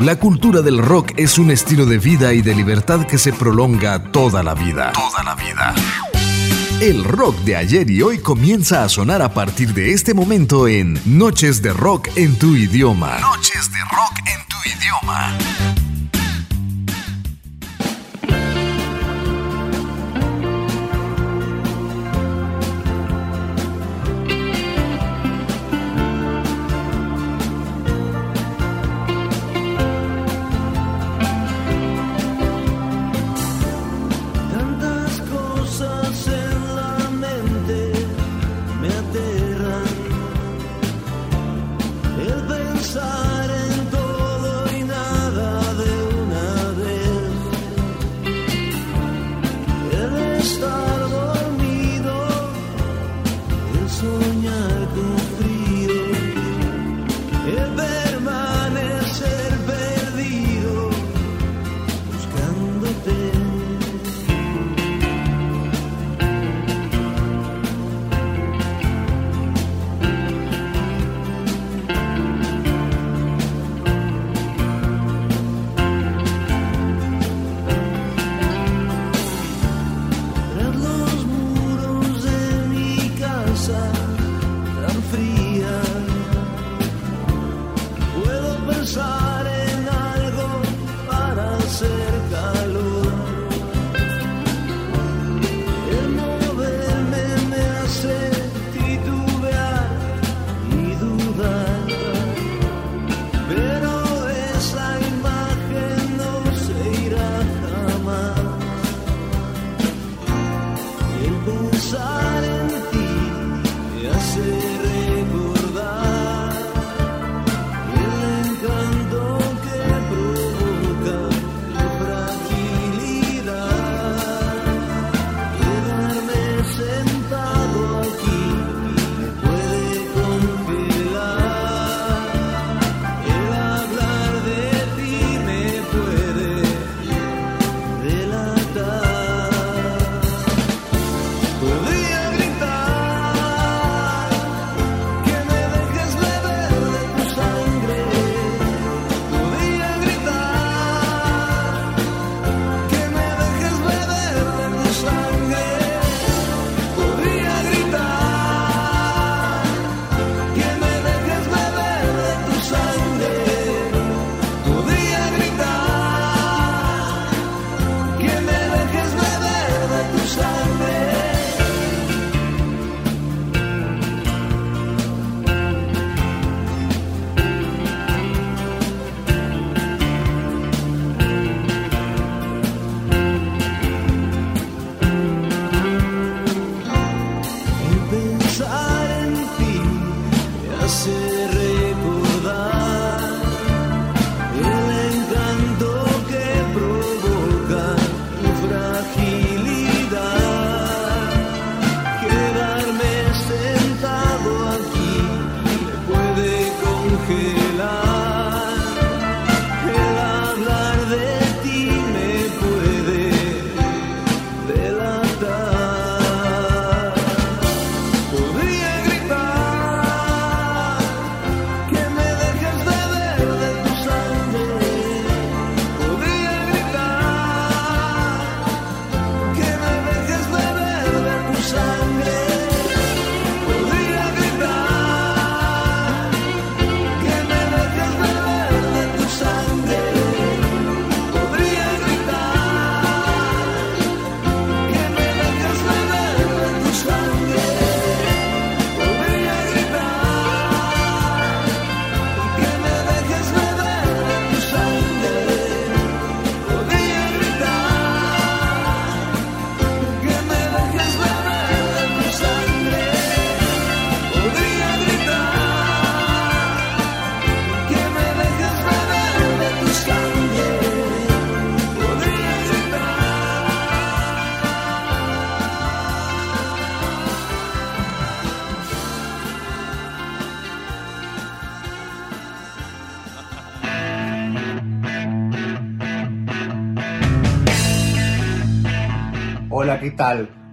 La cultura del rock es un estilo de vida y de libertad que se prolonga toda la vida. Toda la vida. El rock de ayer y hoy comienza a sonar a partir de este momento en Noches de Rock en tu idioma. Noches de Rock en tu idioma.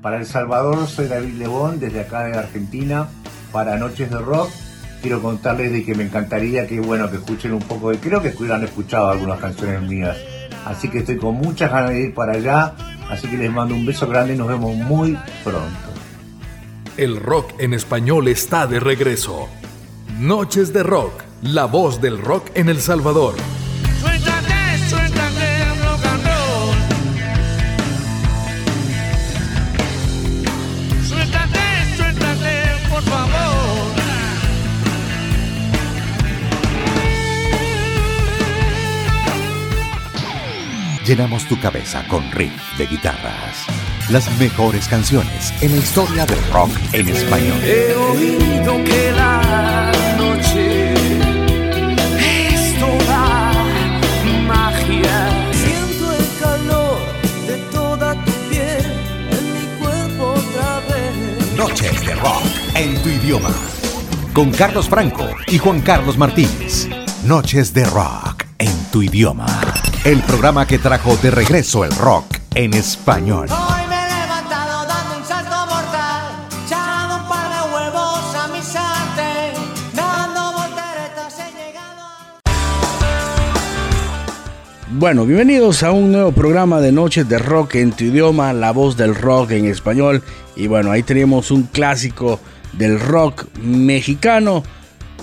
Para El Salvador soy David Lebón desde acá de Argentina para Noches de Rock quiero contarles de que me encantaría que, bueno, que escuchen un poco de... Creo que han escuchado algunas canciones mías. Así que estoy con muchas ganas de ir para allá. Así que les mando un beso grande y nos vemos muy pronto. El rock en español está de regreso. Noches de Rock, la voz del rock en El Salvador. Llenamos tu cabeza con riff de guitarras. Las mejores canciones en la historia del rock en español. He oído que la noche es toda magia. Siento el calor de toda tu piel en mi cuerpo otra vez. Noches de rock en tu idioma. Con Carlos Franco y Juan Carlos Martínez. Noches de rock en tu idioma el programa que trajo de regreso el rock en español. Hoy me he levantado dando un salto mortal, echando un par de huevos a mi sartén, dando volteretas he llegado Bueno, bienvenidos a un nuevo programa de Noches de Rock en tu idioma, la voz del rock en español. Y bueno, ahí tenemos un clásico del rock mexicano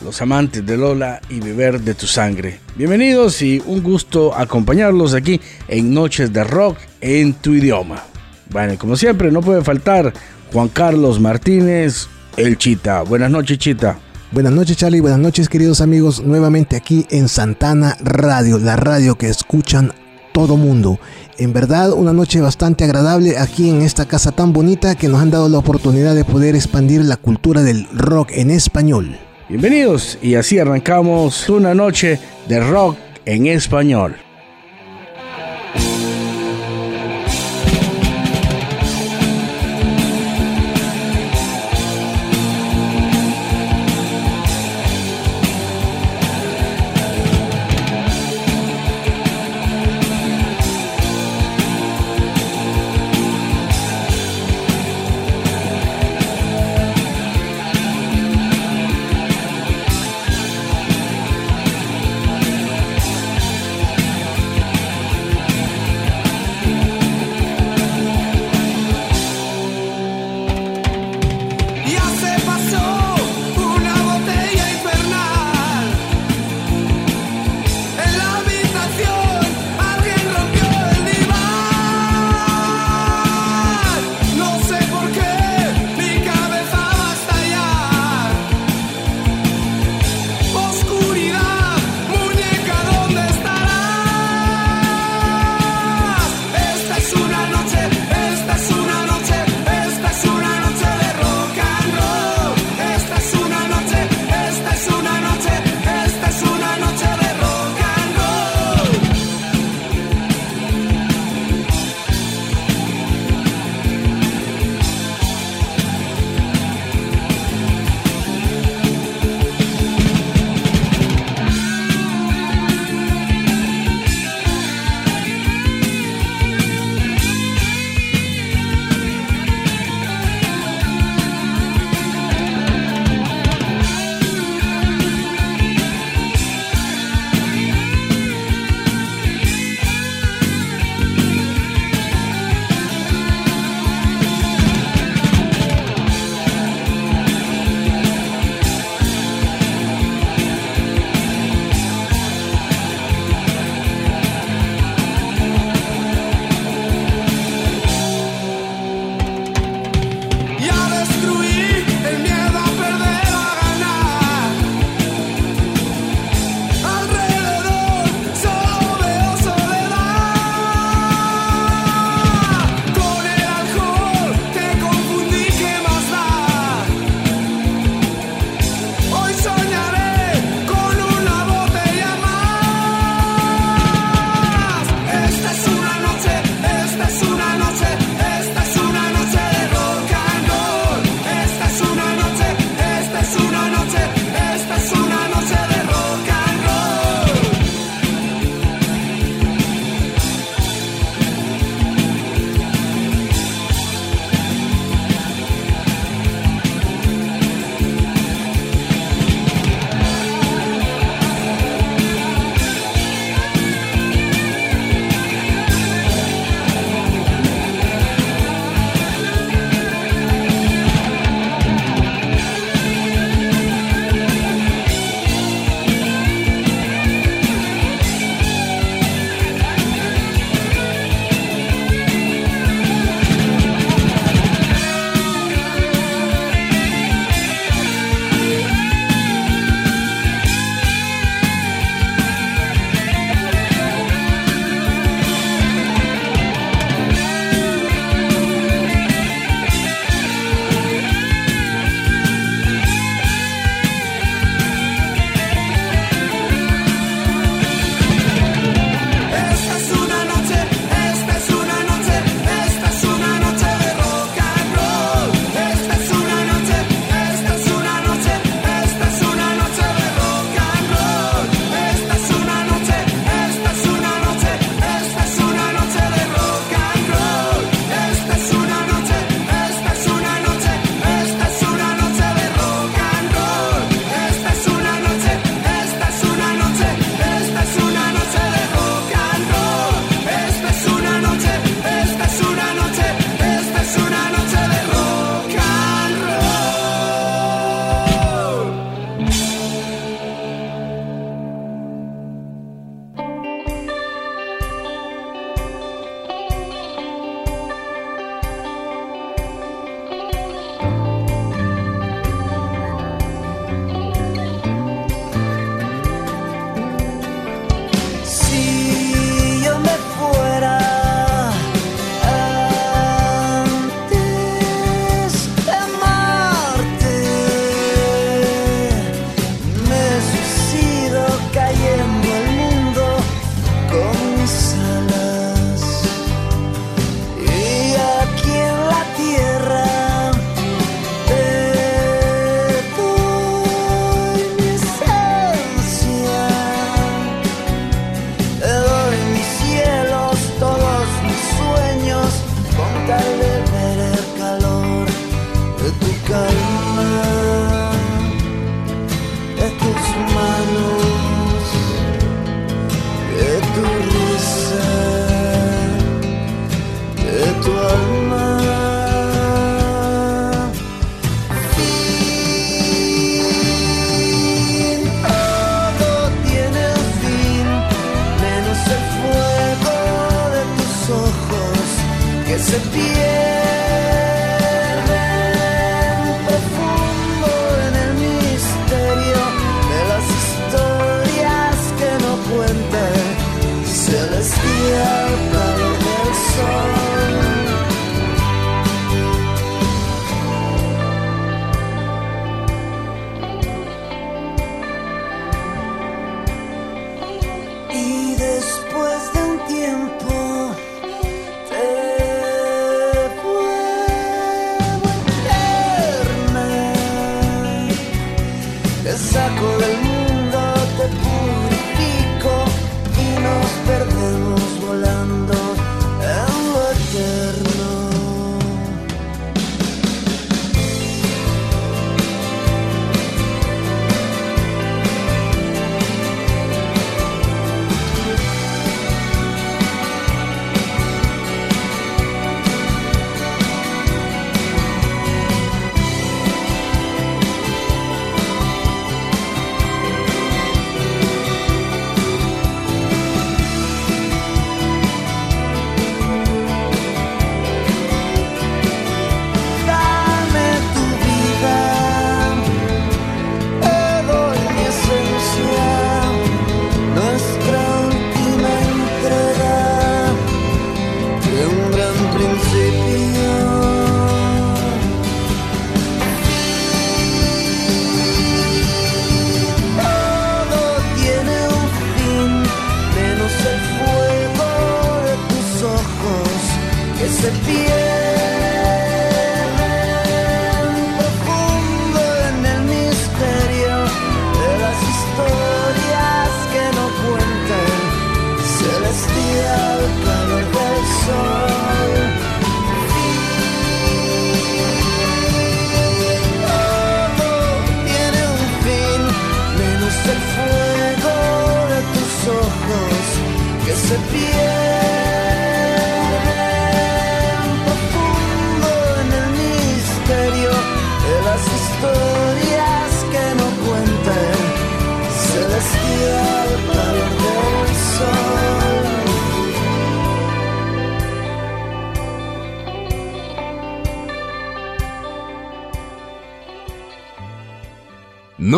los amantes de Lola y beber de tu sangre. Bienvenidos y un gusto acompañarlos aquí en Noches de Rock en tu idioma. Bueno, como siempre, no puede faltar Juan Carlos Martínez, el Chita. Buenas noches, Chita. Buenas noches Charlie, buenas noches queridos amigos, nuevamente aquí en Santana Radio, la radio que escuchan todo mundo. En verdad, una noche bastante agradable aquí en esta casa tan bonita que nos han dado la oportunidad de poder expandir la cultura del rock en español. Bienvenidos y así arrancamos una noche de rock en español.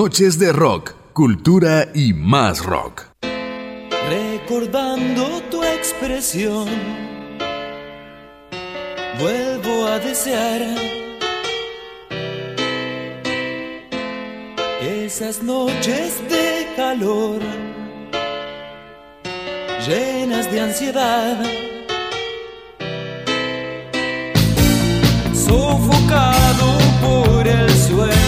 Noches de rock, cultura y más rock. Recordando tu expresión, vuelvo a desear esas noches de calor llenas de ansiedad. Sofocado por el suelo.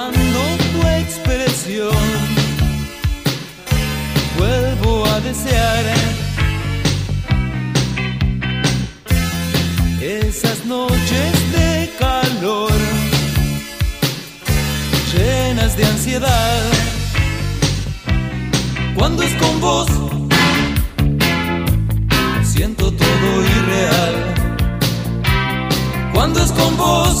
Recordando tu expresión vuelvo a desear esas noches de calor llenas de ansiedad. Cuando es con vos, siento todo irreal. Cuando es con vos,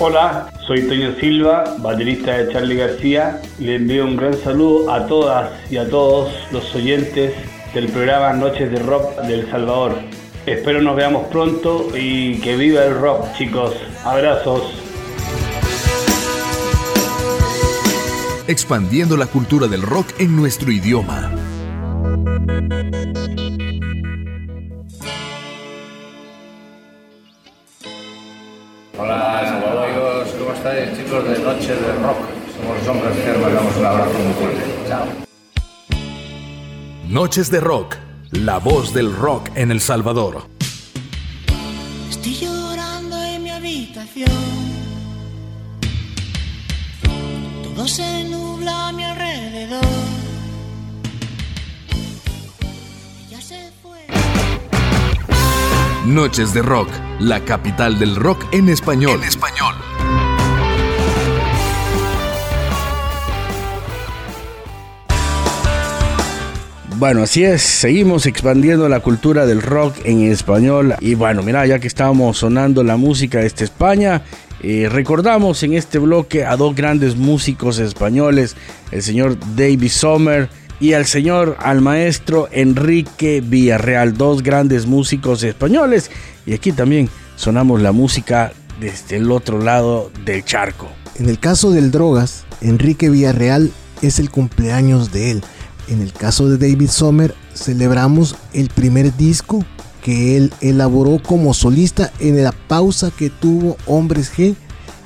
Hola, soy Toño Silva, baterista de Charlie García. Le envío un gran saludo a todas y a todos los oyentes del programa Noches de Rock del Salvador. Espero nos veamos pronto y que viva el rock, chicos. Abrazos. Expandiendo la cultura del rock en nuestro idioma. Chicos de Noche de Rock? Somos los hombres que mandamos un abrazo muy fuerte. Chao. Noches de Rock, la voz del rock en El Salvador. Estoy llorando en mi habitación. Todo se nubla a mi alrededor. Ella se fue. Noches de Rock, la capital del rock en español. En español. Bueno, así es, seguimos expandiendo la cultura del rock en español. Y bueno, mira, ya que estábamos sonando la música de esta España, eh, recordamos en este bloque a dos grandes músicos españoles, el señor David Sommer y al señor, al maestro Enrique Villarreal, dos grandes músicos españoles. Y aquí también sonamos la música desde el otro lado del charco. En el caso del Drogas, Enrique Villarreal es el cumpleaños de él. En el caso de David Sommer, celebramos el primer disco que él elaboró como solista en la pausa que tuvo Hombres G.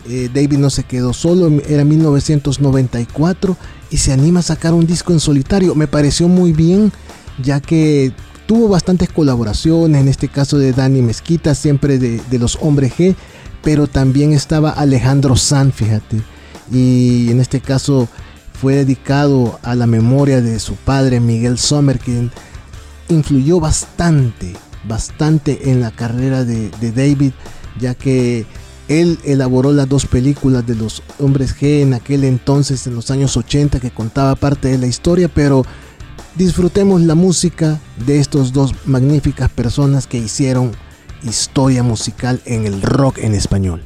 Eh, David no se quedó solo, era 1994 y se anima a sacar un disco en solitario. Me pareció muy bien, ya que tuvo bastantes colaboraciones, en este caso de Dani Mezquita, siempre de, de los Hombres G, pero también estaba Alejandro San, fíjate. Y en este caso fue dedicado a la memoria de su padre Miguel Sommer, quien influyó bastante, bastante en la carrera de, de David, ya que él elaboró las dos películas de los hombres G en aquel entonces, en los años 80, que contaba parte de la historia, pero disfrutemos la música de estos dos magníficas personas que hicieron historia musical en el rock en español.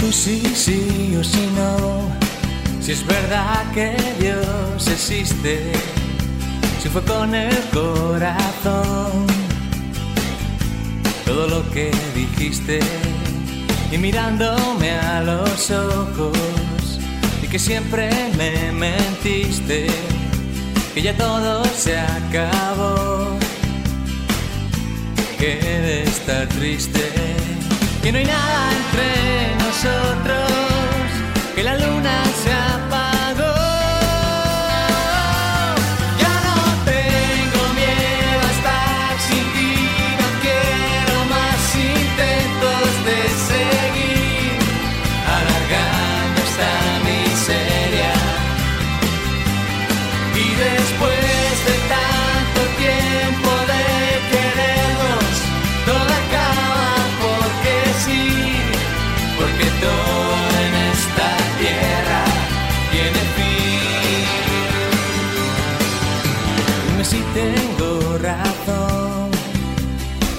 tú sí, sí o sí no. Si es verdad que Dios existe, si fue con el corazón todo lo que dijiste y mirándome a los ojos y que siempre me mentiste, que ya todo se acabó, que de estar triste, que no hay nada entre nosotros que la luna se apague.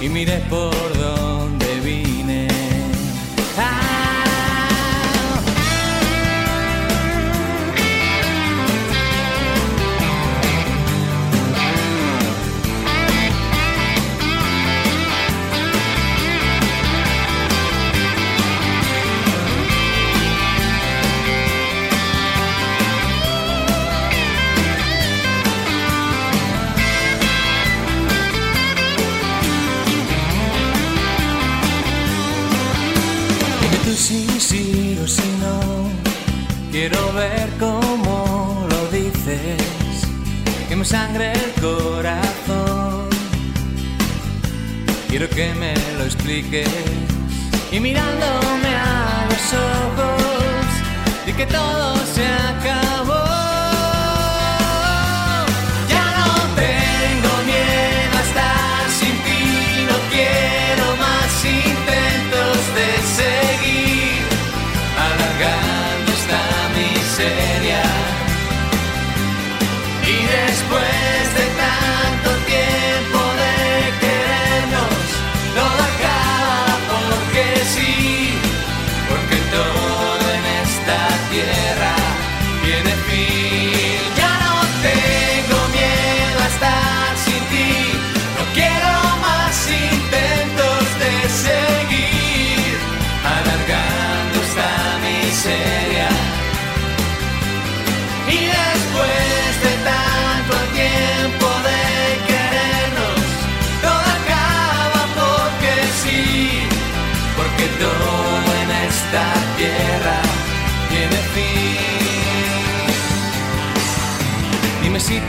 y miré por que me lo expliques. Y mirándome a los ojos, di que todo se acabó.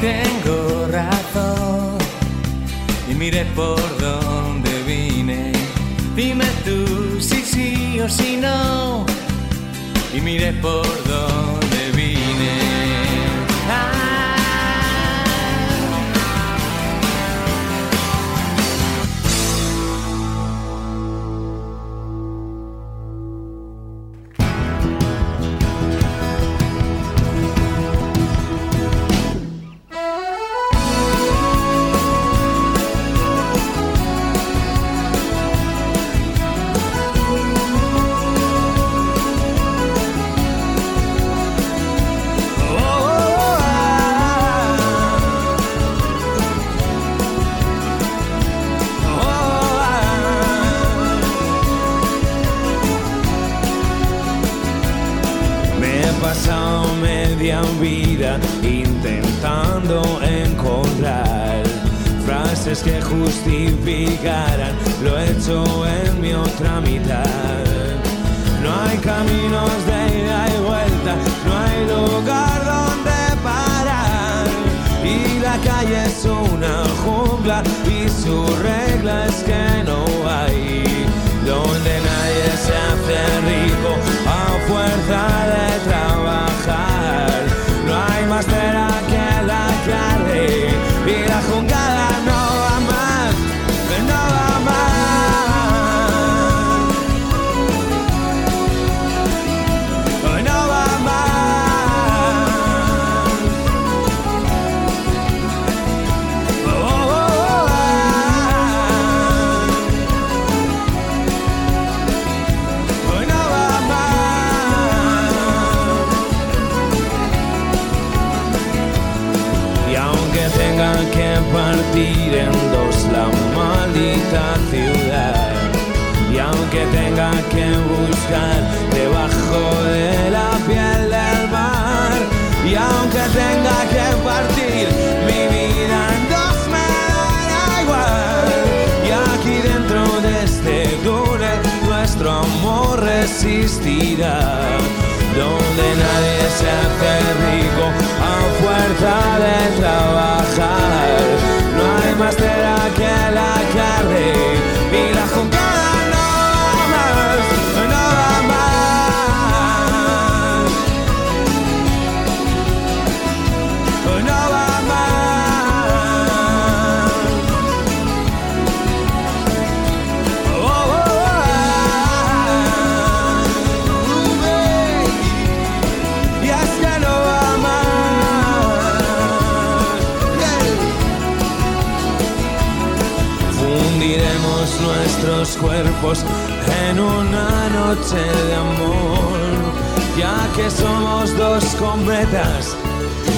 tengo razón y mire por donde vine. Dime tú si sí o si no y mire por donde vine. Se hace rico a fuerza de trabajar en una noche de amor ya que somos dos cometas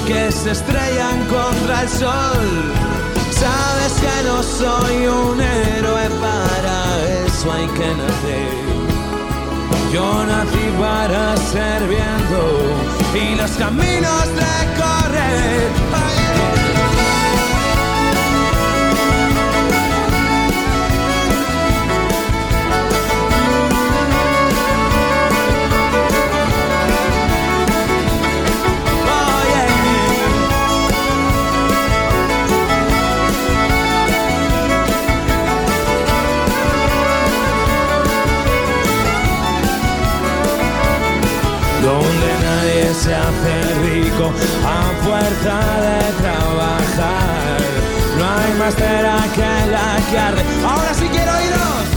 que se estrellan contra el sol. Sabes que no soy un héroe, para eso hay que nacer. Yo nací para ser viento y los caminos de a fuerza de trabajar. No hay más tela que la arde. Ahora sí quiero iros.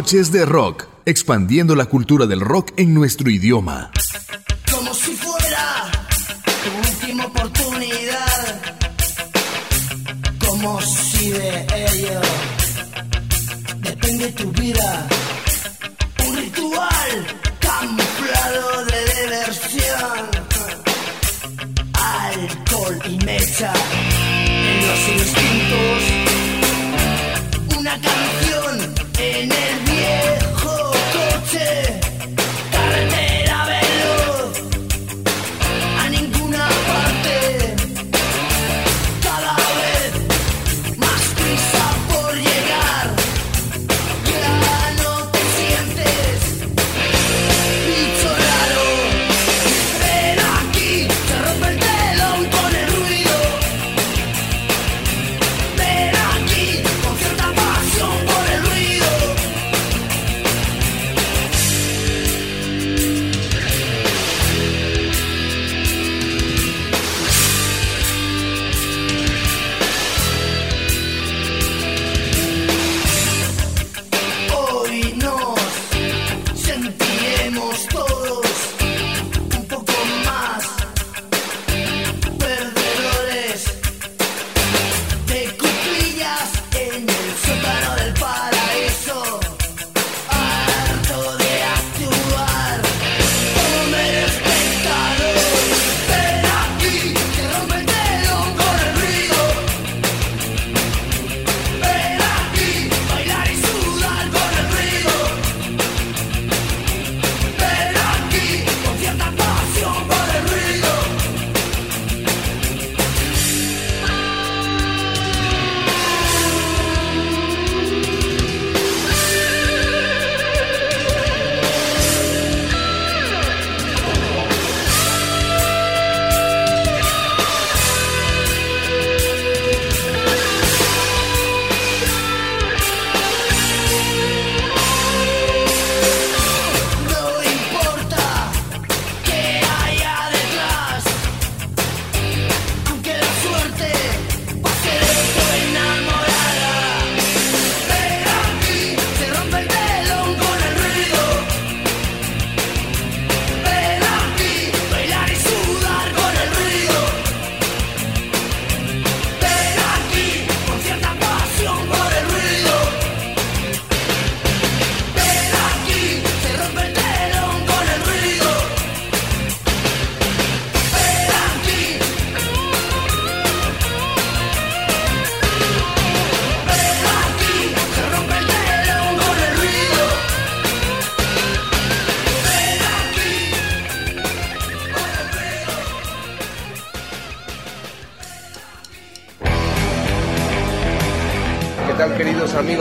Noches de Rock, expandiendo la cultura del rock en nuestro idioma.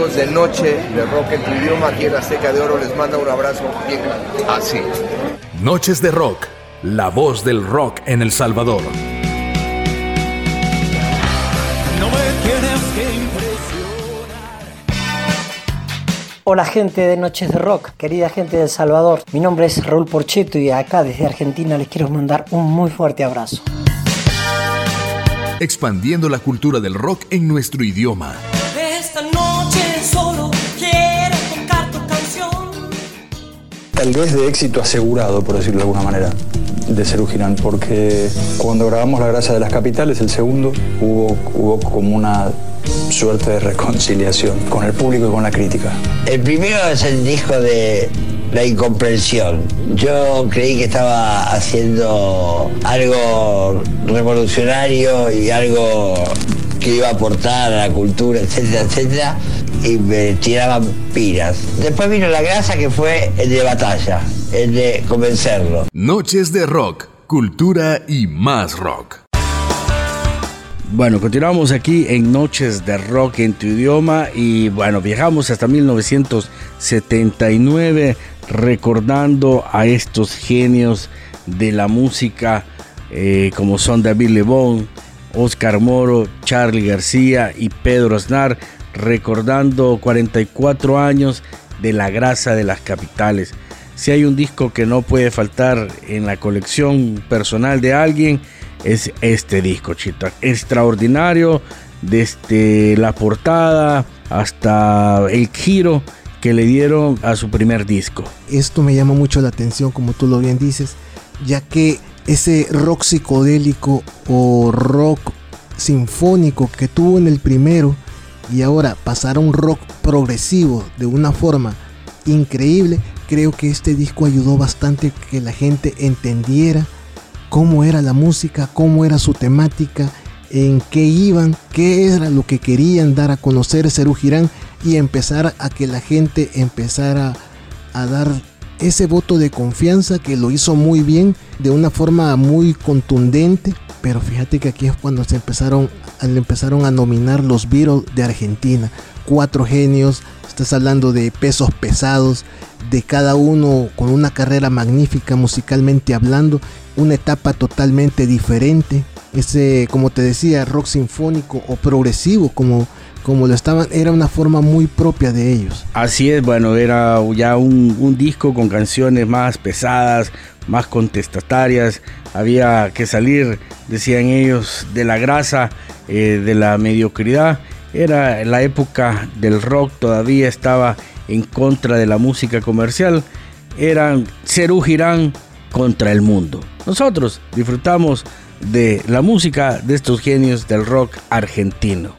Amigos de Noche de Rock en tu idioma? Aquí en Azteca de Oro les manda un abrazo bien grande. Así. Noches de Rock, la voz del rock en El Salvador. No me tienes que impresionar. Hola gente de Noches de Rock, querida gente de El Salvador. Mi nombre es Raúl Porcheto y acá desde Argentina les quiero mandar un muy fuerte abrazo. Expandiendo la cultura del rock en nuestro idioma. Tal vez de éxito asegurado, por decirlo de alguna manera, de Cerú Girán, porque cuando grabamos La Grasa de las Capitales, el segundo, hubo, hubo como una suerte de reconciliación con el público y con la crítica. El primero es el disco de La Incomprensión. Yo creí que estaba haciendo algo revolucionario y algo que iba a aportar a la cultura, etcétera, etcétera, y me tiraban piras. Después vino La Grasa, que fue el de batalla, el de convencerlo. Noches de Rock, cultura y más rock. Bueno, continuamos aquí en Noches de Rock en tu idioma y bueno, viajamos hasta 1979 recordando a estos genios de la música eh, como son David Lebón, Oscar Moro, Charlie García y Pedro Aznar, recordando 44 años de la grasa de las capitales. Si hay un disco que no puede faltar en la colección personal de alguien, es este disco, Chito. Extraordinario, desde la portada hasta el giro que le dieron a su primer disco. Esto me llama mucho la atención, como tú lo bien dices, ya que ese rock psicodélico o rock sinfónico que tuvo en el primero y ahora pasar a un rock progresivo de una forma increíble, creo que este disco ayudó bastante que la gente entendiera cómo era la música, cómo era su temática, en qué iban, qué era lo que querían dar a conocer Cerú Girán y empezar a que la gente empezara a dar ese voto de confianza que lo hizo muy bien, de una forma muy contundente. Pero fíjate que aquí es cuando se empezaron, empezaron a nominar los Beatles de Argentina. Cuatro genios, estás hablando de pesos pesados, de cada uno con una carrera magnífica musicalmente hablando, una etapa totalmente diferente. Ese, como te decía, rock sinfónico o progresivo, como, como lo estaban, era una forma muy propia de ellos. Así es, bueno, era ya un, disco con canciones más pesadas, más contestatarias. Había que salir, decían ellos, de la grasa, eh, de la mediocridad. Era la época del rock, todavía estaba en contra de la música comercial. Eran Cerú Girán contra el mundo. Nosotros disfrutamos de la música de estos genios del rock argentino.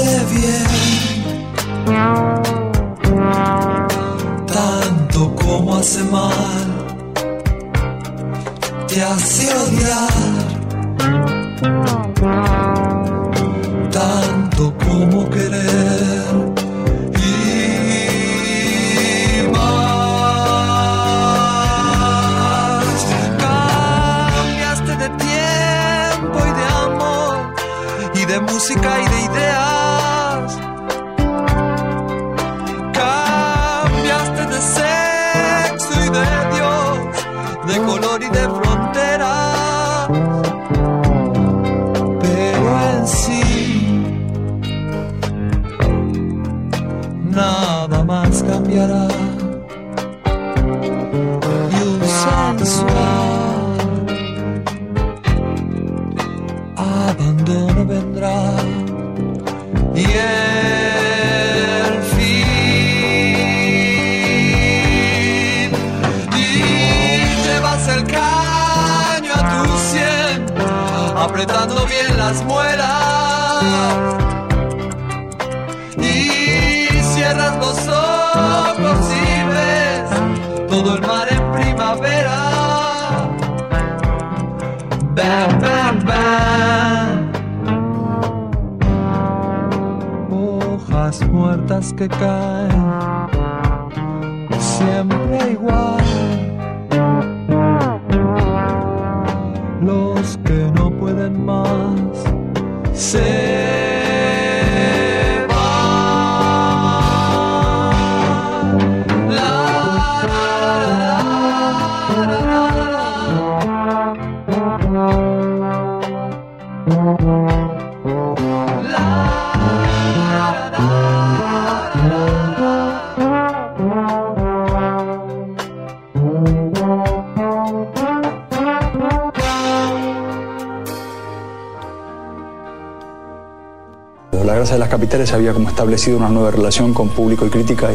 hace bien. Tanto como hace mal, te hace odiar Capitales había como establecido una nueva relación con público y crítica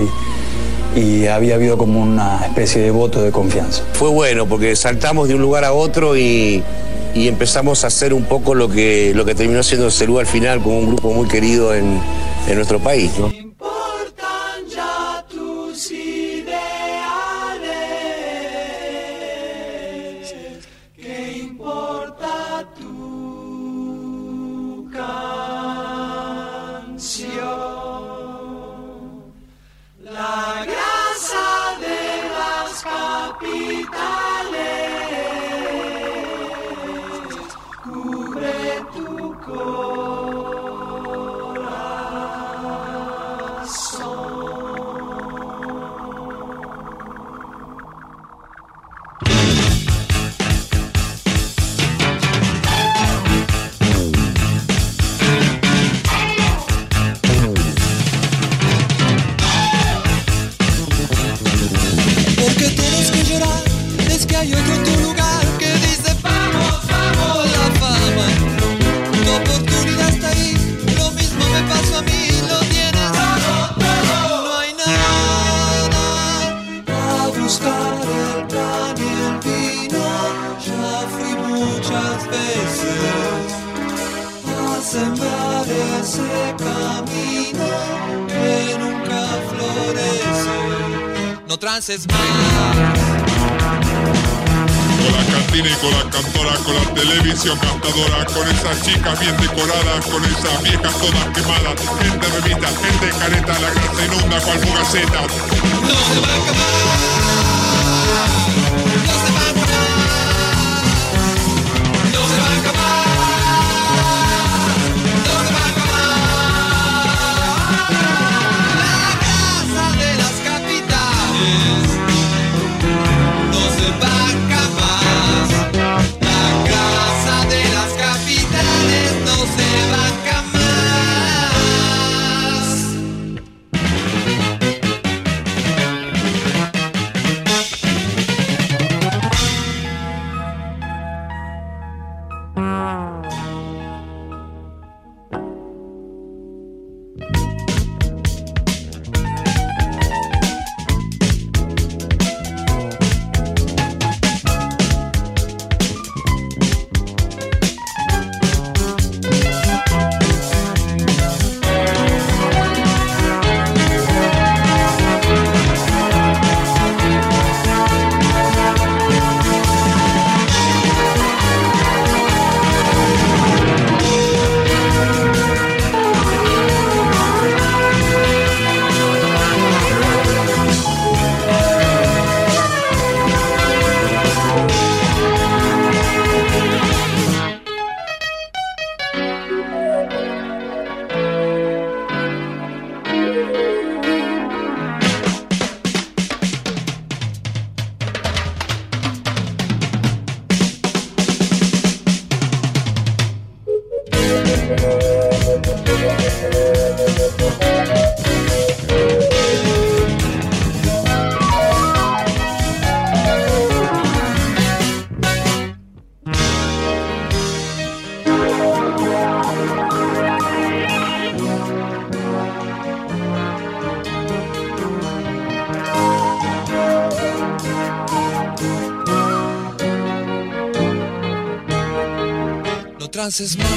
y, había habido como una especie de voto de confianza. Fue bueno porque saltamos de un lugar a otro y, empezamos a hacer un poco lo que, lo que terminó siendo Cerú al final, como un grupo muy querido en, nuestro país. No trances más. Con la cantina y con la cantora, con la televisión cantadora, con esas chicas bien decoradas, con esas viejas todas quemadas, gente revista, gente careta, la grasa inunda cual fugaceta. No se va a acabar. Canses más.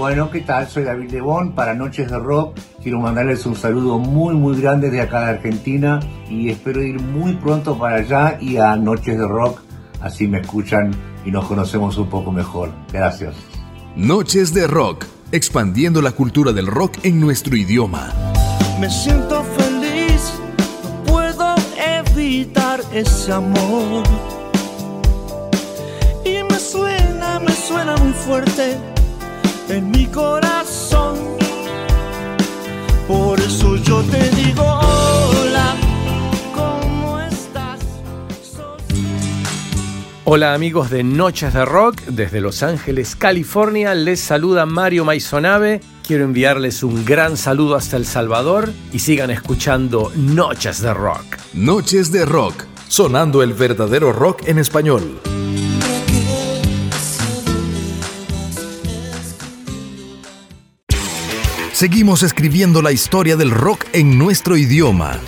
Bueno, ¿qué tal? Soy David Lebón para Noches de Rock. Quiero mandarles un saludo muy muy grande de acá de Argentina y espero ir muy pronto para allá y a Noches de Rock. Así me escuchan y nos conocemos un poco mejor. Gracias. Noches de Rock, expandiendo la cultura del rock en nuestro idioma. Me siento feliz, no puedo evitar ese amor. Y me suena, me suena muy fuerte en mi corazón. Por eso yo te digo hola, ¿cómo estás? Hola amigos de Noches de Rock, desde Los Ángeles, California, les saluda Mario Maisonave. Quiero enviarles un gran saludo hasta El Salvador y sigan escuchando Noches de Rock. Noches de Rock, sonando el verdadero rock en español. Seguimos escribiendo la historia del rock en nuestro idioma.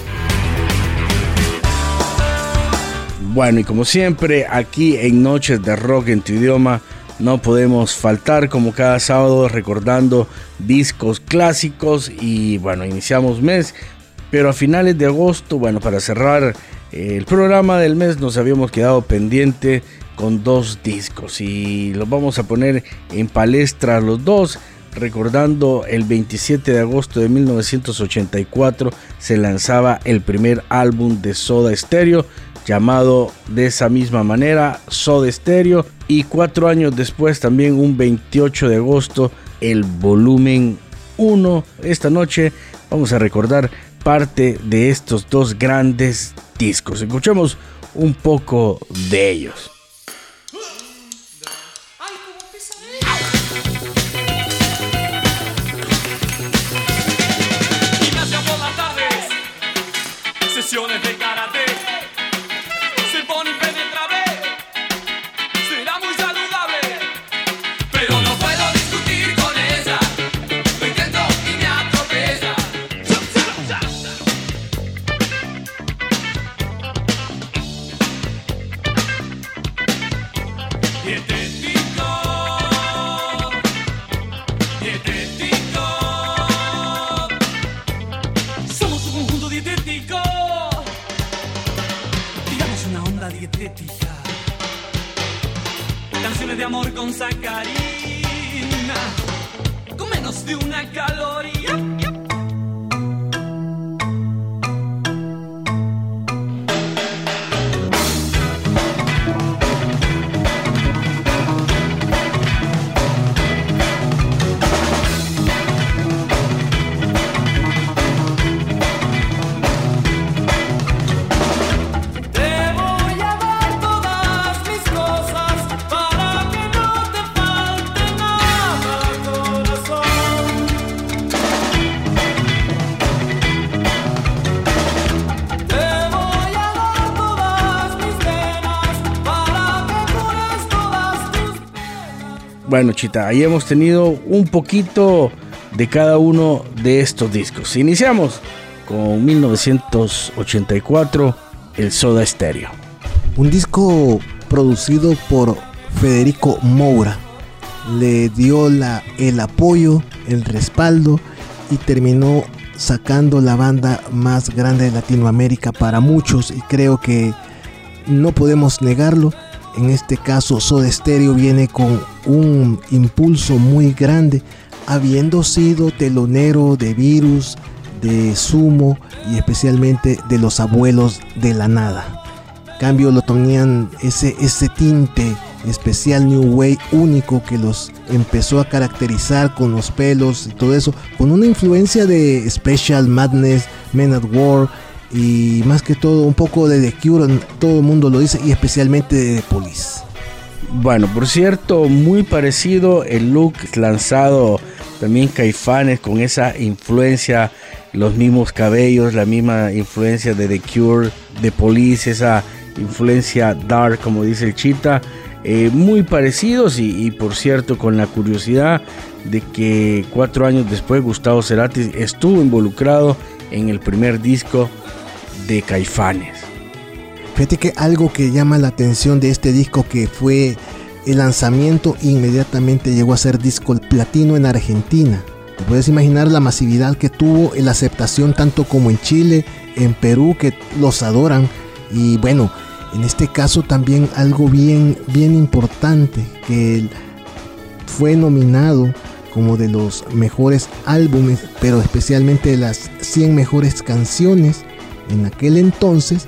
Bueno, y como siempre, aquí en Noches de Rock en tu idioma, no podemos faltar como cada sábado recordando discos clásicos y bueno, iniciamos mes, pero a finales de agosto, bueno, para cerrar eh, el programa del mes nos habíamos quedado pendiente con dos discos y los vamos a poner en palestra los dos. Recordando el 27 de agosto de 1984 se lanzaba el primer álbum de Soda Stereo llamado de esa misma manera Soda Stereo y cuatro años después también un 28 de agosto el volumen 1. Esta noche vamos a recordar parte de estos dos grandes discos. Escuchemos un poco de ellos. Tus Bueno, Chita, ahí hemos tenido un poquito de cada uno de estos discos. Iniciamos con 1984, el Soda Stereo. Un disco producido por Federico Moura. Le dio la, el apoyo, el respaldo y terminó sacando la banda más grande de Latinoamérica para muchos y creo que no podemos negarlo. En este caso Soda Stereo viene con un impulso muy grande habiendo sido telonero de Virus, de Sumo y especialmente de los abuelos de la nada. En cambio lo tenían ese, ese tinte especial New Way único que los empezó a caracterizar con los pelos y todo eso, con una influencia de Special Madness, Men at War y más que todo un poco de The Cure, todo el mundo lo dice, y especialmente de The Police. Bueno, por cierto, muy parecido el look lanzado también Caifanes con esa influencia, los mismos cabellos, la misma influencia de The Cure, de Police, esa influencia dark, como dice el Chita, eh, muy parecidos y, y, por cierto con la curiosidad de que cuatro años después Gustavo Cerati estuvo involucrado en el primer disco de Caifanes. Fíjate que algo que llama la atención de este disco que fue el lanzamiento inmediatamente llegó a ser disco platino en Argentina. Te puedes imaginar la masividad que tuvo, la aceptación tanto como en Chile, en Perú, que los adoran. Y bueno, en este caso también algo bien, bien importante, que fue nominado como de los mejores álbumes, pero especialmente de las 100 mejores canciones en aquel entonces,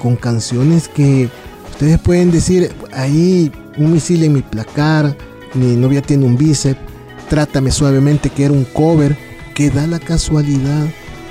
con canciones que ustedes pueden decir, ahí un misil en mi placar, mi novia tiene un bíceps, trátame suavemente, que era un cover, que da la casualidad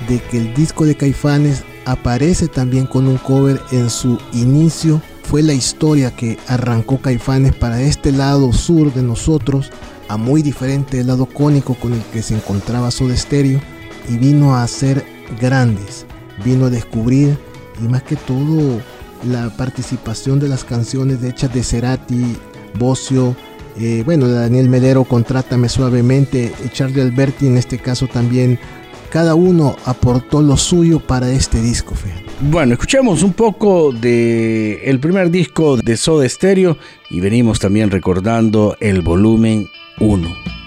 de que el disco de Caifanes aparece también con un cover en su inicio. Fue la historia que arrancó Caifanes para este lado sur de nosotros, a muy diferente del lado cónico con el que se encontraba Soda Stereo, y vino a ser grandes, vino a descubrir, y más que todo, la participación de las canciones hechas de Cerati, Bocio, eh, bueno, Daniel Melero, Contrátame Suavemente, Charlie Alberti en este caso también, cada uno aportó lo suyo para este disco. Bueno, escuchemos un poco de primer disco de Soda Stereo y venimos también recordando el volumen 1.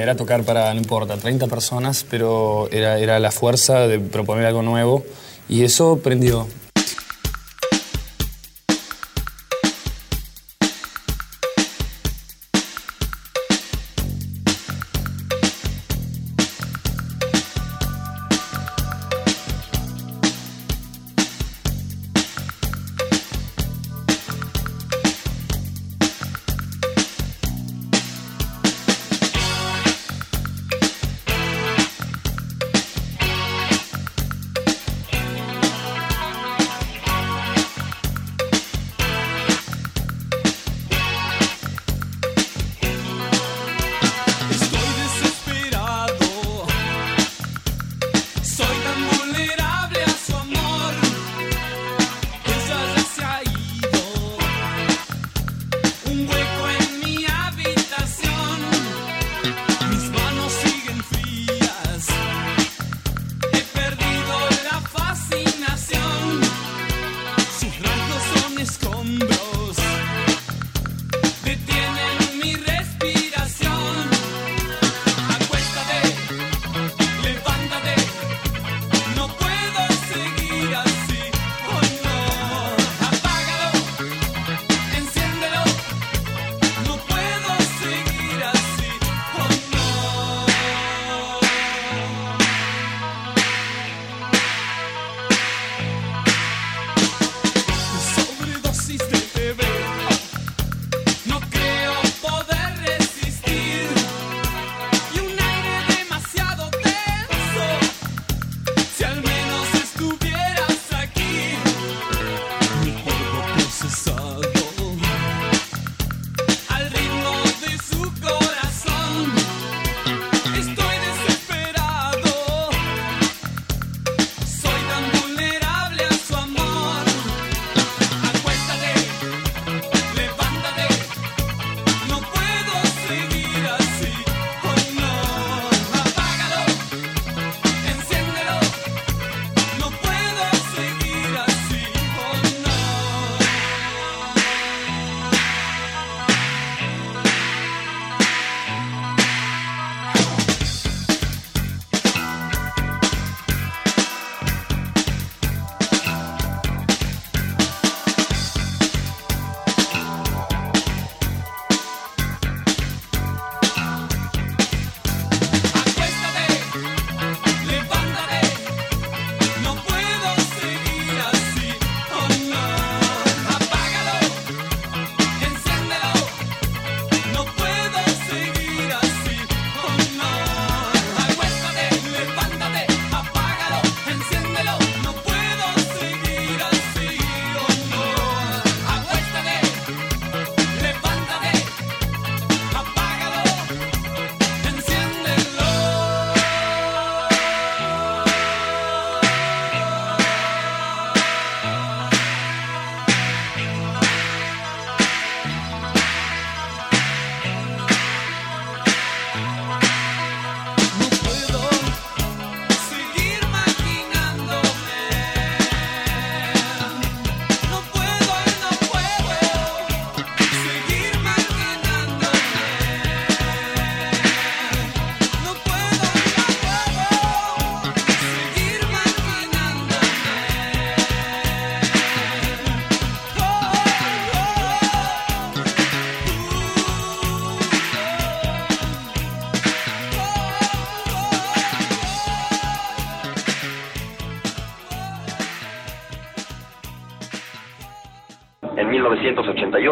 Era tocar para, no importa, 30 personas, pero era, era la fuerza de proponer algo nuevo y eso prendió.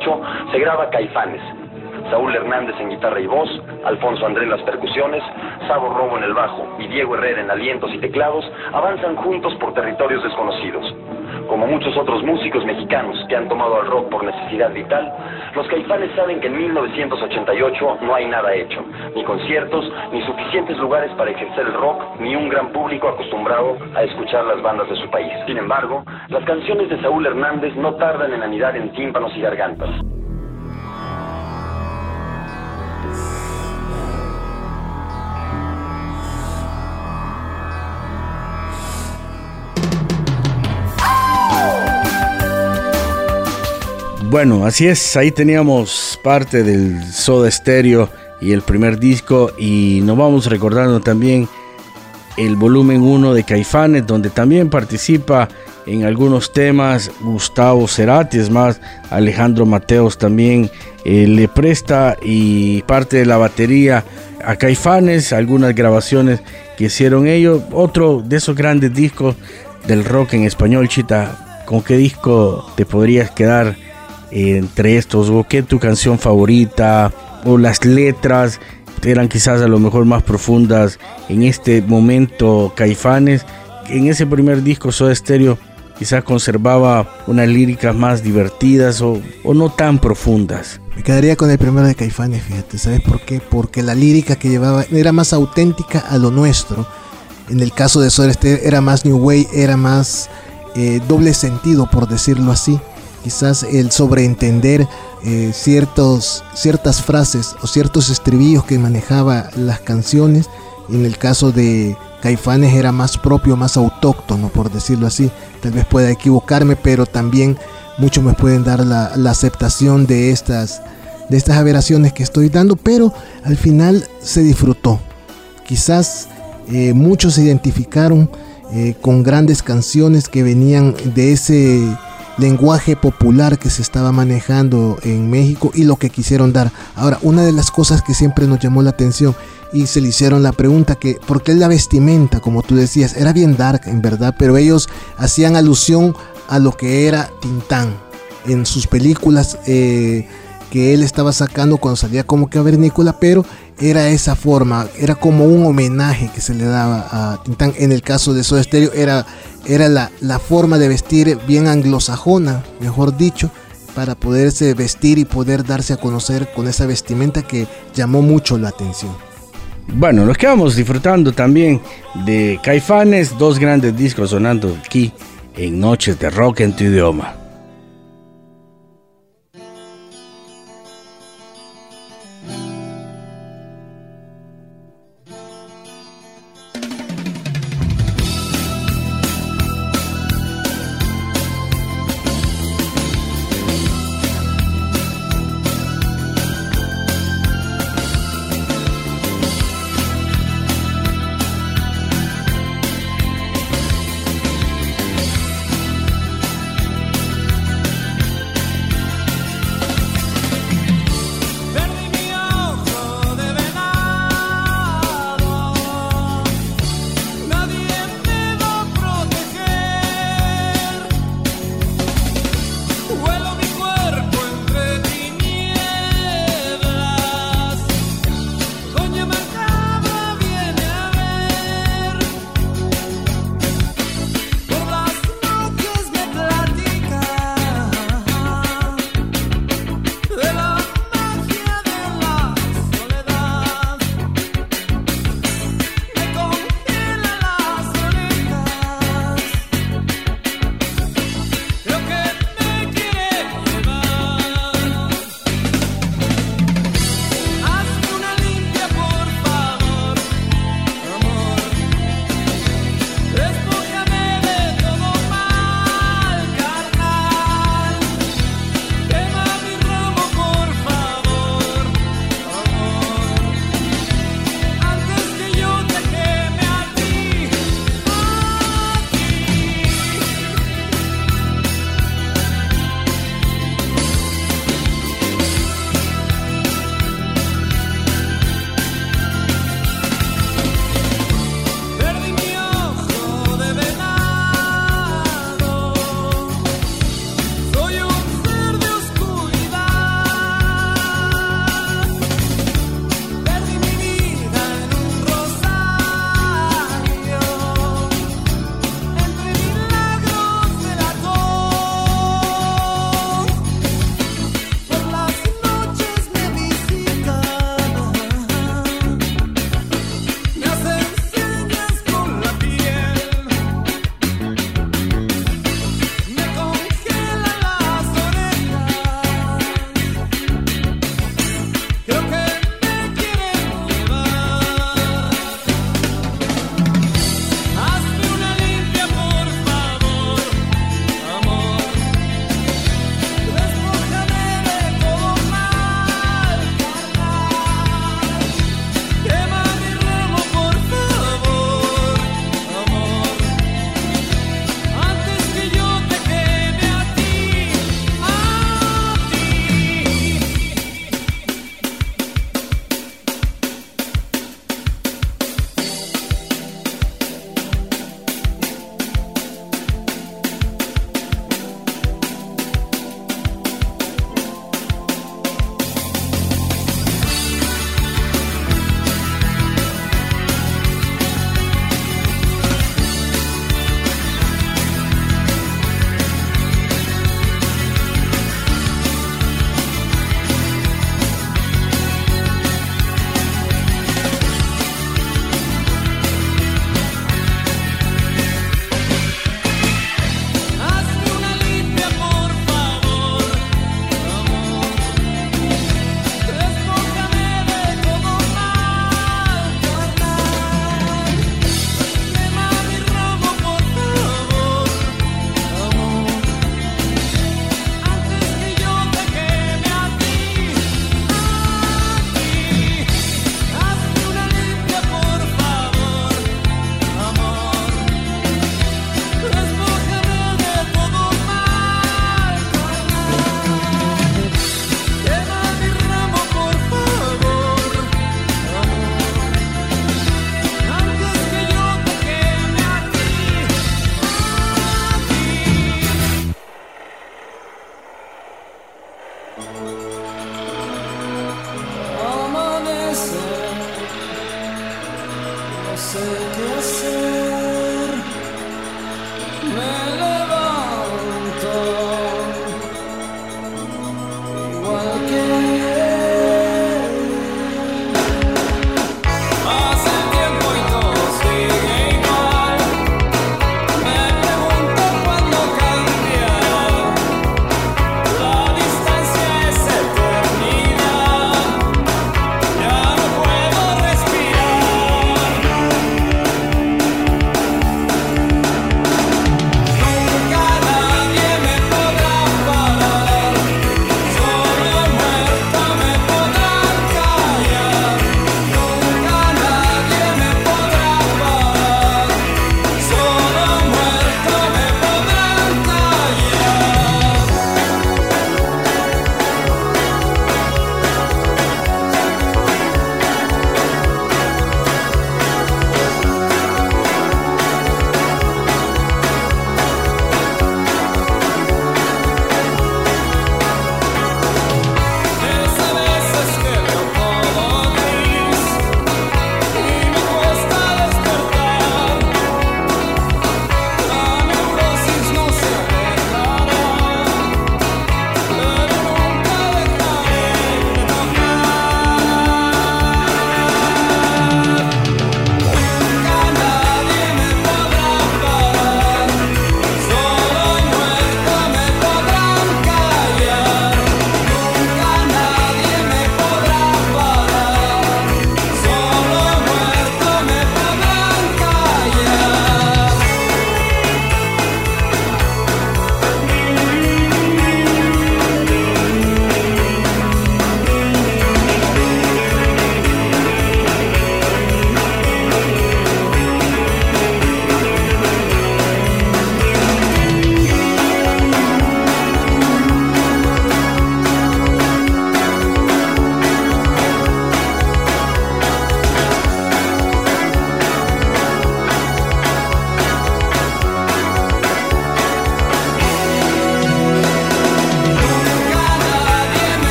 1988 se graba Caifanes. Saúl Hernández en guitarra y voz, Alfonso Andrés en las percusiones, Sabo Robo en el bajo y Diego Herrera en alientos y teclados avanzan juntos por territorios desconocidos. Como muchos otros músicos mexicanos que han tomado al rock por necesidad vital, los caifanes saben que en 1988 no hay nada hecho, ni conciertos, ni suficientes lugares para ejercer el rock, ni un gran público acostumbrado a escuchar las bandas de su país. Sin embargo, las canciones de Saúl Hernández no tardan en anidar en tímpanos y gargantas. Bueno, así es, ahí teníamos parte del Soda Stereo y el primer disco y nos vamos recordando también el volumen 1 de Caifanes donde también participa en algunos temas Gustavo Cerati, es más Alejandro Mateos también eh, le presta y parte de la batería a Caifanes, algunas grabaciones que hicieron ellos, otro de esos grandes discos del rock en español, Chita, ¿con qué disco te podrías quedar entre estos? ¿O qué tu canción favorita? ¿O las letras eran quizás a lo mejor más profundas en este momento Caifanes? En ese primer disco Soda Stereo quizás conservaba unas líricas más divertidas o, no tan profundas. Me quedaría con el primero de Caifanes, fíjate, ¿sabes por qué? Porque la lírica que llevaba era más auténtica a lo nuestro. En el caso de Soda Stereo era más New Way, era más eh, doble sentido, por decirlo así. Quizás el sobreentender eh, ciertos, ciertas frases o ciertos estribillos que manejaba las canciones. En el caso de Caifanes era más propio, más autóctono, por decirlo así. Tal vez pueda equivocarme, pero también muchos me pueden dar la, aceptación de estas, de estas aberraciones que estoy dando, pero al final se disfrutó. Quizás eh, muchos se identificaron eh, con grandes canciones que venían de ese lenguaje popular que se estaba manejando en México y lo que quisieron dar. Ahora, una de las cosas que siempre nos llamó la atención y se le hicieron la pregunta que, ¿por qué la vestimenta, como tú decías? Era bien dark, en verdad, pero ellos hacían alusión a lo que era Tintán en sus películas eh, que él estaba sacando cuando salía como cavernícola, pero era esa forma, era como un homenaje que se le daba a Tintán. En el caso de Soda Stereo era, era la, la forma de vestir bien anglosajona, mejor dicho, para poderse vestir y poder darse a conocer con esa vestimenta que llamó mucho la atención. Bueno, nos quedamos disfrutando también de Caifanes, dos grandes discos sonando aquí en Noches de Rock en tu idioma.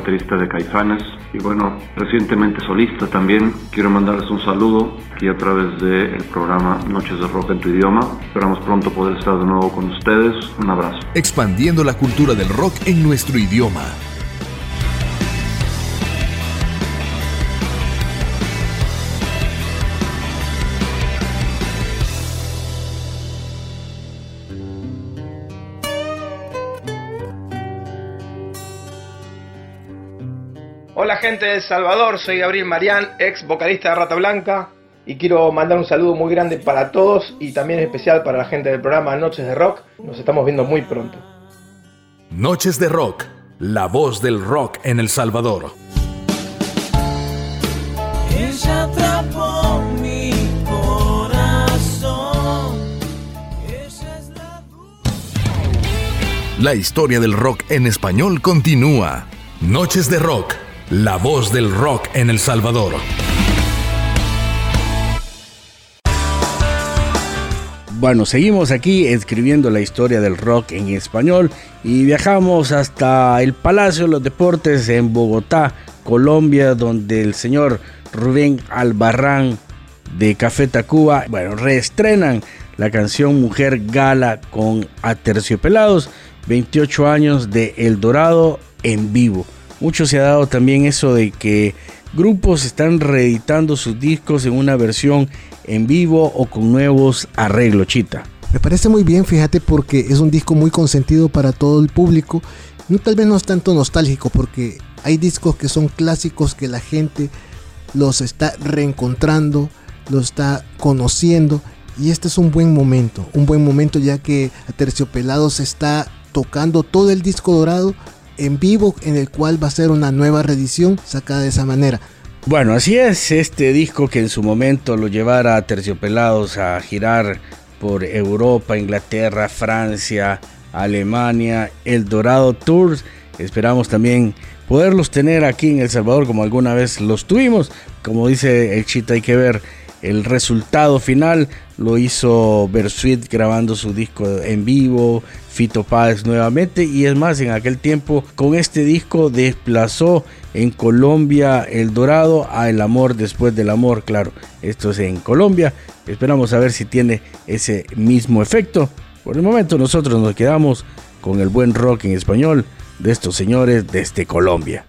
Baterista de Caifanes y bueno, recientemente solista también. Quiero mandarles un saludo aquí a través del programa Noches de Rock en tu idioma. Esperamos pronto poder estar de nuevo con ustedes. Un abrazo. Expandiendo la cultura del rock en nuestro idioma. Gente de El Salvador, soy Gabriel Marián, ex vocalista de Rata Blanca y quiero mandar un saludo muy grande para todos y también especial para la gente del programa Noches de Rock. Nos estamos viendo muy pronto. Noches de Rock, la voz del rock en El Salvador. Ella atrapó mi corazón. La historia del rock en español continúa. Noches de Rock, la voz del rock en El Salvador. Bueno, seguimos aquí escribiendo la historia del rock en español y viajamos hasta el Palacio de los Deportes en Bogotá, Colombia, donde el señor Rubén Albarrán de Café Tacuba, bueno, reestrenan la canción Mujer Gala con Aterciopelados, 28 años de El Dorado en vivo. Mucho se ha dado también eso de que grupos están reeditando sus discos en una versión en vivo o con nuevos arreglos, Chita. Me parece muy bien, fíjate, porque es un disco muy consentido para todo el público. No, tal vez no es tanto nostálgico, porque hay discos que son clásicos que la gente los está reencontrando, los está conociendo. Y este es un buen momento, un buen momento ya que Aterciopelado se está tocando todo el disco dorado en vivo en el cual va a ser una nueva reedición sacada de esa manera. Bueno, así es este disco que en su momento lo llevara a Terciopelados a girar por Europa, Inglaterra, Francia, Alemania, El Dorado Tours. Esperamos también poderlos tener aquí en El Salvador como alguna vez los tuvimos. Como dice el Chita, hay que ver el resultado final lo hizo Bersuit grabando su disco en vivo, Fito Páez nuevamente y es más, en aquel tiempo con este disco desplazó en Colombia El Dorado a El Amor después del Amor, claro, esto es en Colombia, esperamos a ver si tiene ese mismo efecto. Por el momento nosotros nos quedamos con el buen rock en español de estos señores desde Colombia.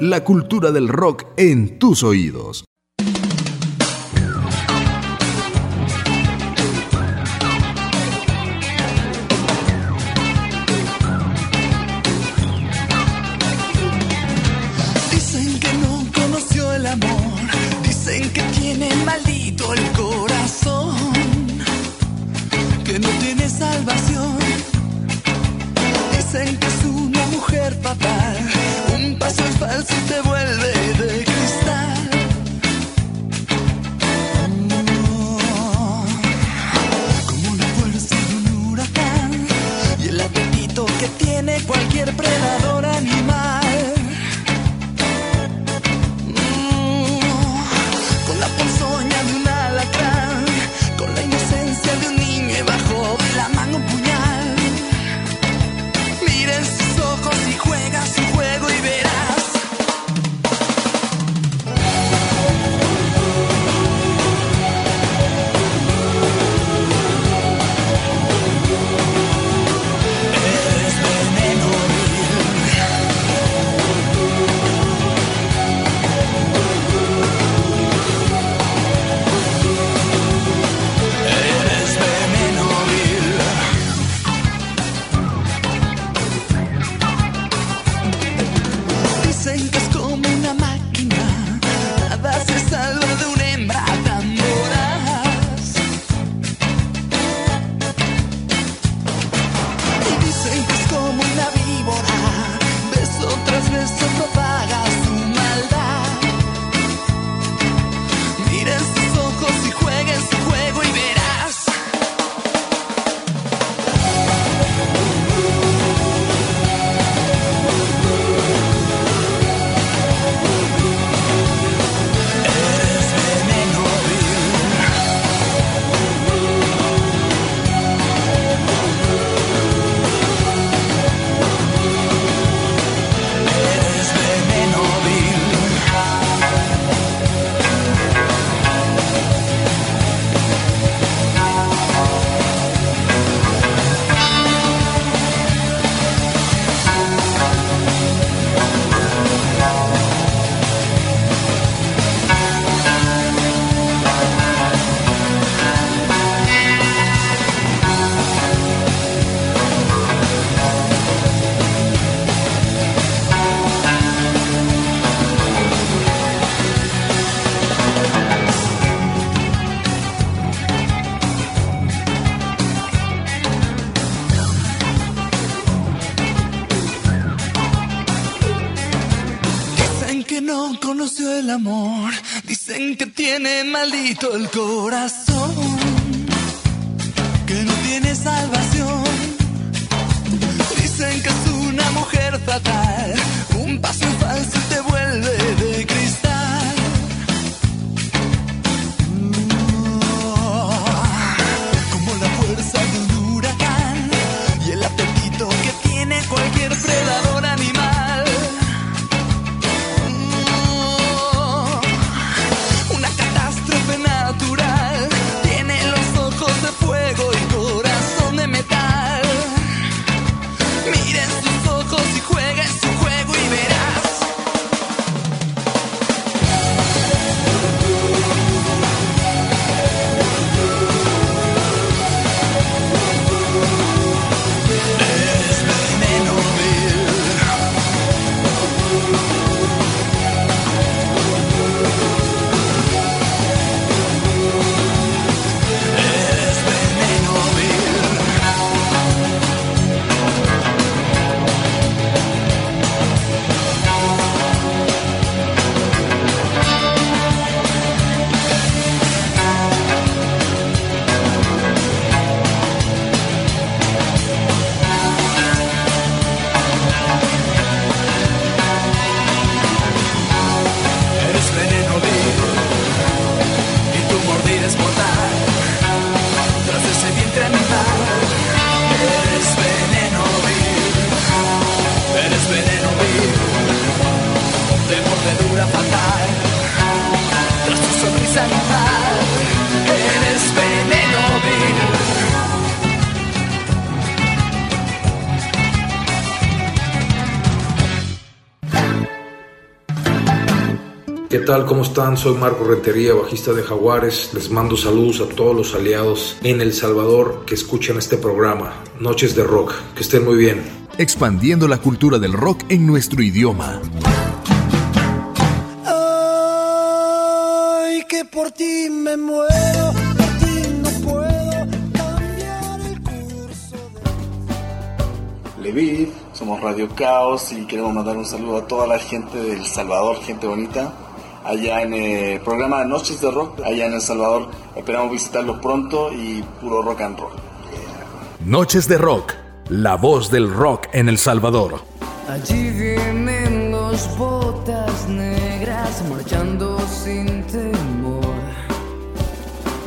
La cultura del rock en tus oídos. только tal? ¿Cómo están? Soy Marco Rentería, bajista de Jaguares. Les mando saludos a todos los aliados en El Salvador que escuchan este programa. Noches de Rock. Que estén muy bien. Expandiendo la cultura del rock en nuestro idioma. Ay, que por ti me muero, por ti no puedo cambiar el curso. Levid, somos Radio Caos y queremos mandar un saludo a toda la gente de El Salvador, gente bonita, allá en el programa Noches de Rock, allá en El Salvador. Esperamos visitarlos pronto y puro rock and roll. Noches de Rock, la voz del rock en El Salvador. Allí vienen los botas negras marchando sin temor,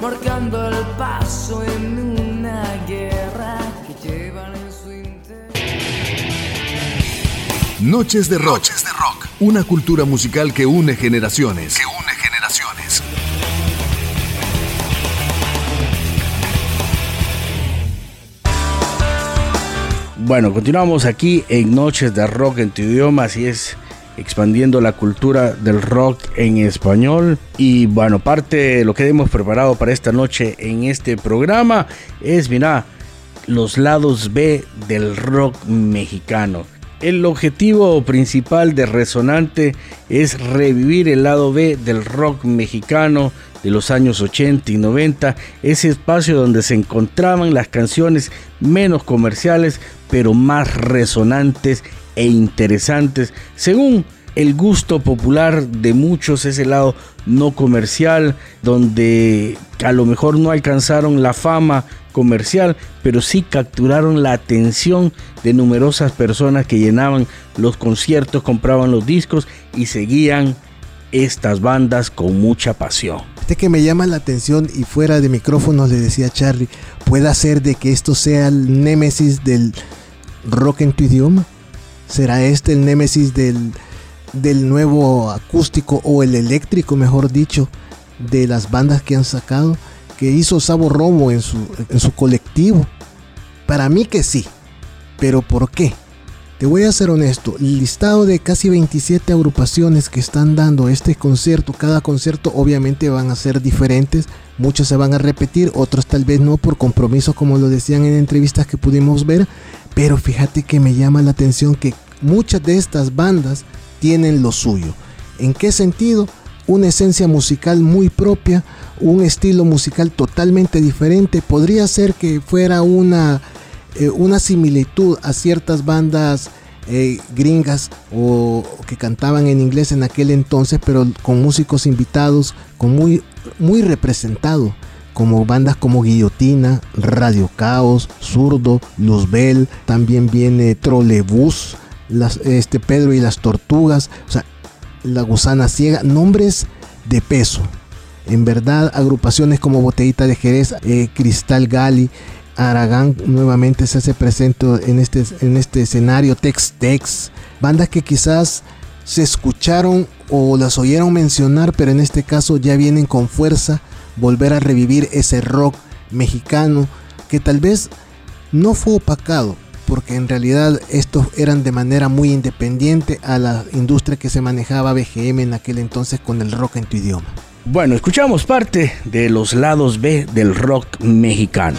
marcando el paso en una guerra que llevan en su interior. Noches de Rock. Una cultura musical que une generaciones. Que une generaciones. Bueno, continuamos aquí en Noches de Rock en tu idioma, así es, expandiendo la cultura del rock en español. Y bueno, parte de lo que hemos preparado para esta noche en este programa es, mira, los lados B del rock mexicano. El objetivo principal de Resonante es revivir el lado B del rock mexicano de los años 80 y 90, ese espacio donde se encontraban las canciones menos comerciales, pero más resonantes e interesantes, según el gusto popular de muchos, ese lado no comercial, donde a lo mejor no alcanzaron la fama comercial, pero sí capturaron la atención de numerosas personas que llenaban los conciertos, compraban los discos y seguían estas bandas con mucha pasión. Este que me llama la atención y fuera de micrófonos le decía Charlie, puede ser de que esto sea el némesis del rock en tu idioma. ¿Será este el némesis del, del nuevo acústico o el eléctrico, mejor dicho, de las bandas que han sacado? Que hizo Sabo Romo en su, en su colectivo. Para mí que sí. Pero ¿por qué? Te voy a ser honesto, el listado de casi 27 agrupaciones que están dando este concierto, cada concierto obviamente van a ser diferentes, muchos se van a repetir, otros tal vez no por compromiso como lo decían en entrevistas que pudimos ver, pero fíjate que me llama la atención que muchas de estas bandas tienen lo suyo. ¿En qué sentido? Una esencia musical muy propia, un estilo musical totalmente diferente, podría ser que fuera una eh, una similitud a ciertas bandas eh, gringas o que cantaban en inglés en aquel entonces, pero con músicos invitados, con muy, muy representado, como bandas como Guillotina, Radio Caos, Zurdo, Luzbel, también viene Trolebús, este Pedro y las Tortugas, o sea, La Gusana Ciega, nombres de peso. En verdad, agrupaciones como Botellita de Jerez, eh, Cristal Gali, Aragán nuevamente se hace presente en este, en este escenario, Tex Tex, bandas que quizás se escucharon o las oyeron mencionar, pero en este caso ya vienen con fuerza, volver a revivir ese rock mexicano que tal vez no fue opacado, porque en realidad estos eran de manera muy independiente a la industria que se manejaba BGM en aquel entonces con el rock en tu idioma. Bueno, escuchamos parte de los lados B del rock mexicano.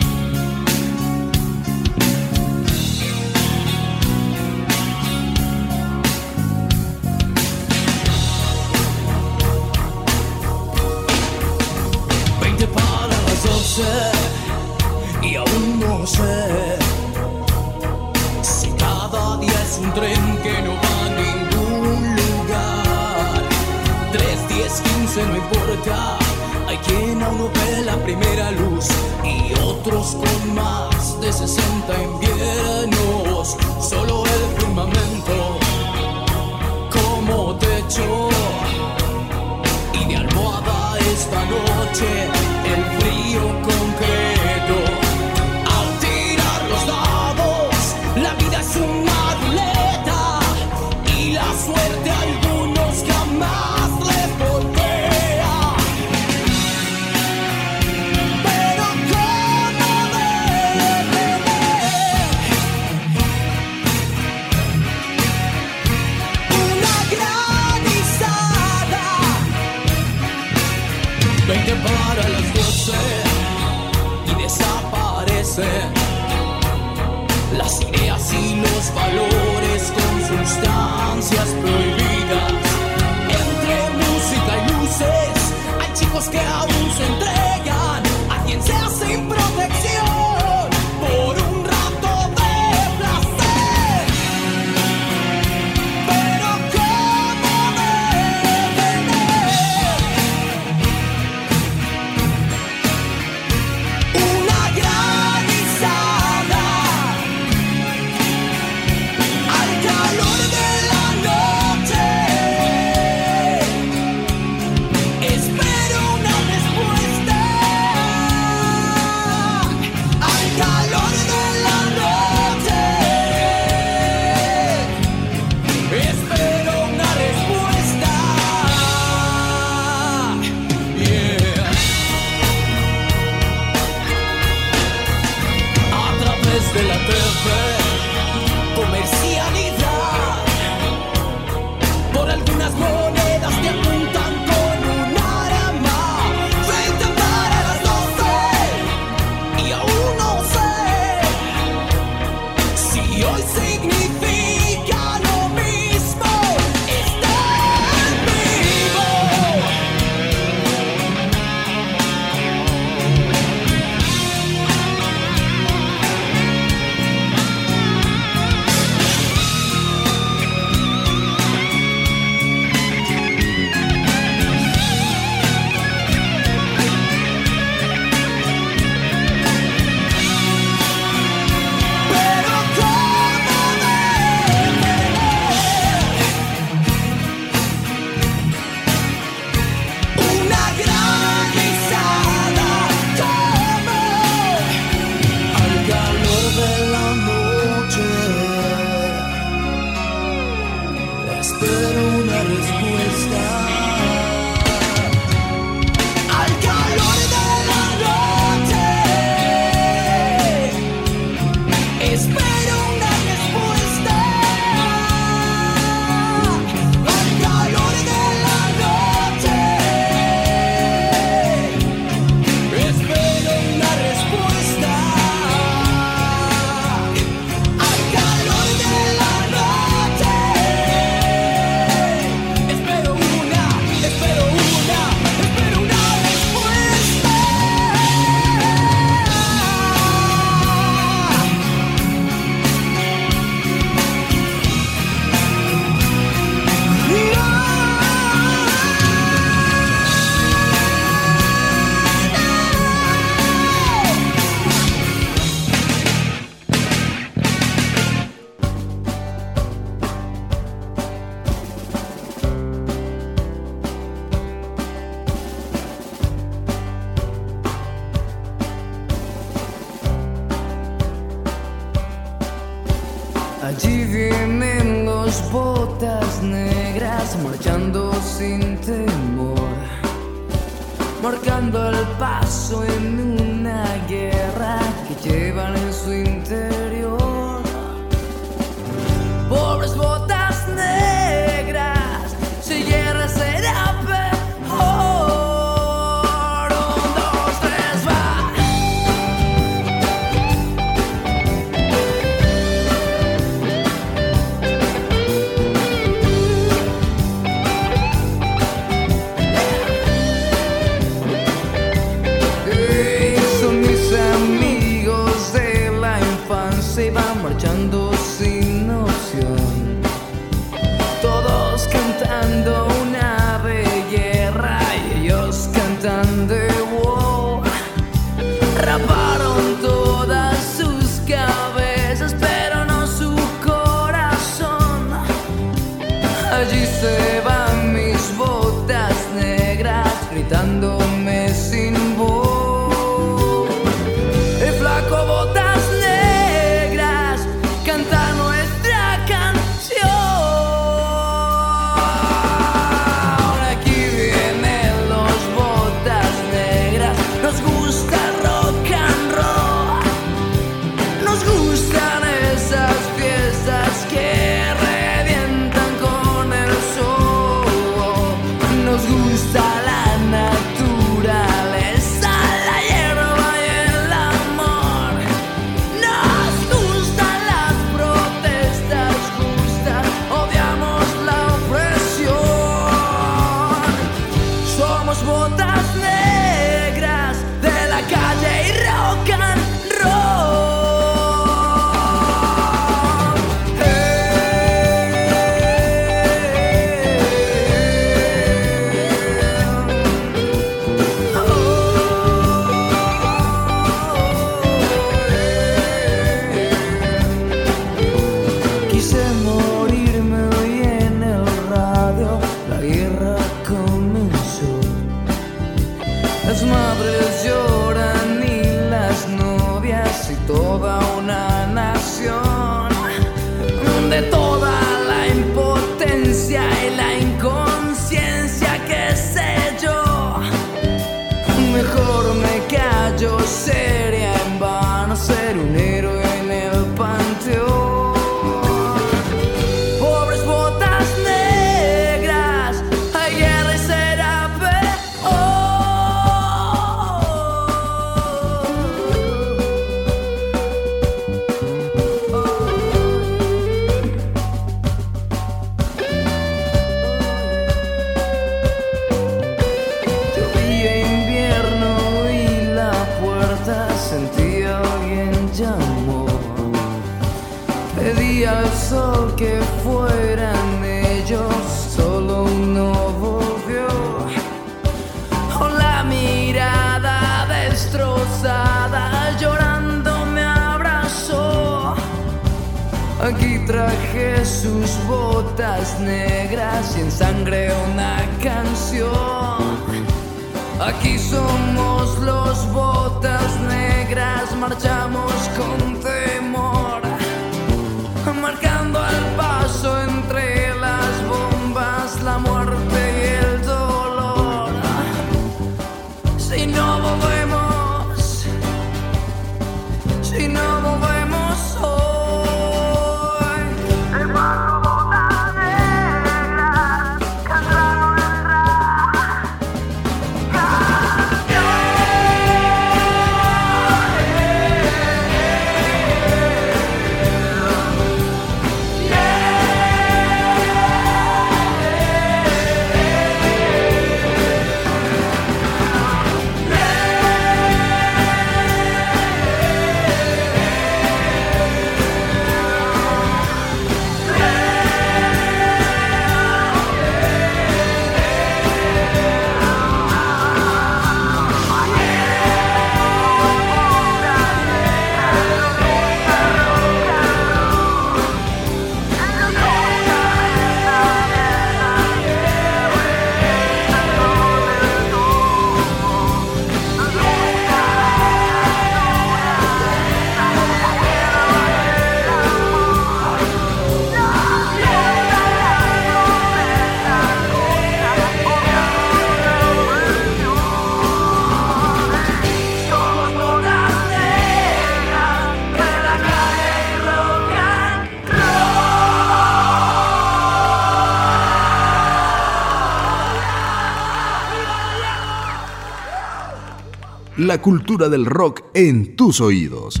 La cultura del rock en tus oídos.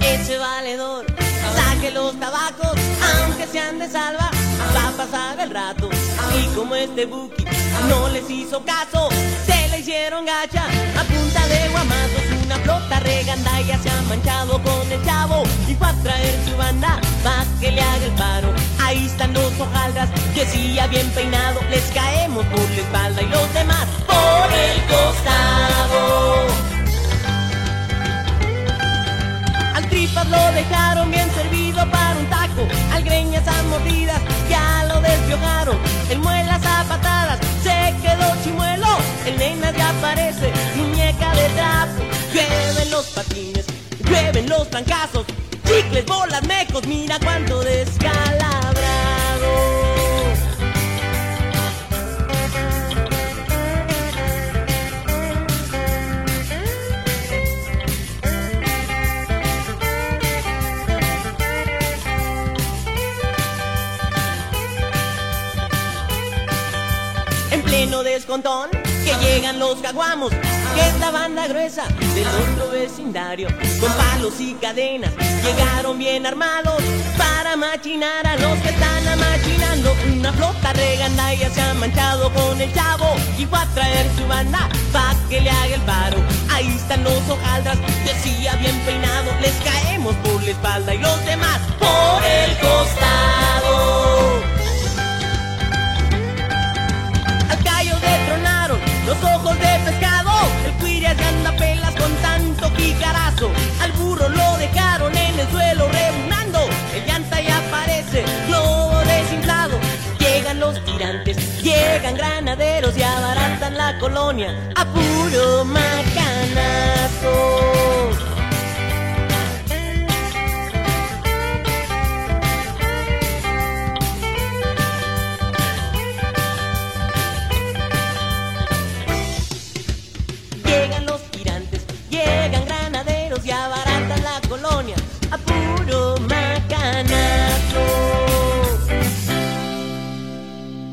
Ese valedor, saque los tabacos, aunque sean de salva, va a pasar el rato. Y como este buki no les hizo caso, se le hicieron gacha a punta de guamazos. Flota regandaya se ha manchado con el chavo y fue a traer su banda pa' que le haga el paro. Ahí están los hojaldras, que si ya bien peinado, les caemos por la espalda y los demás por el costado. Al tripas lo dejaron bien servido para un taco. Al greñas a mordidas ya lo despiojaron. El muelas a patadas se quedó chimuelo. El nena ya parece muñeca de trapo. Llueven los patines, llueven los trancazos. Chicles, bolas, mecos, mira cuánto descalabrado. en pleno descontón que llegan los caguamos, que es la banda gruesa del otro vecindario. Con palos y cadenas llegaron bien armados para machinar a los que están amachinando. Una flota regandaya se ha manchado con el chavo y va a traer su banda pa' que le haga el paro. Ahí están los hojaldras, decía bien peinado, les caemos por la espalda y los demás por el costado. Al burro lo dejaron en el suelo rebuznando. El llanta ya parece globo desinflado. Llegan los tirantes, llegan granaderos y abaratan la colonia a macanazo.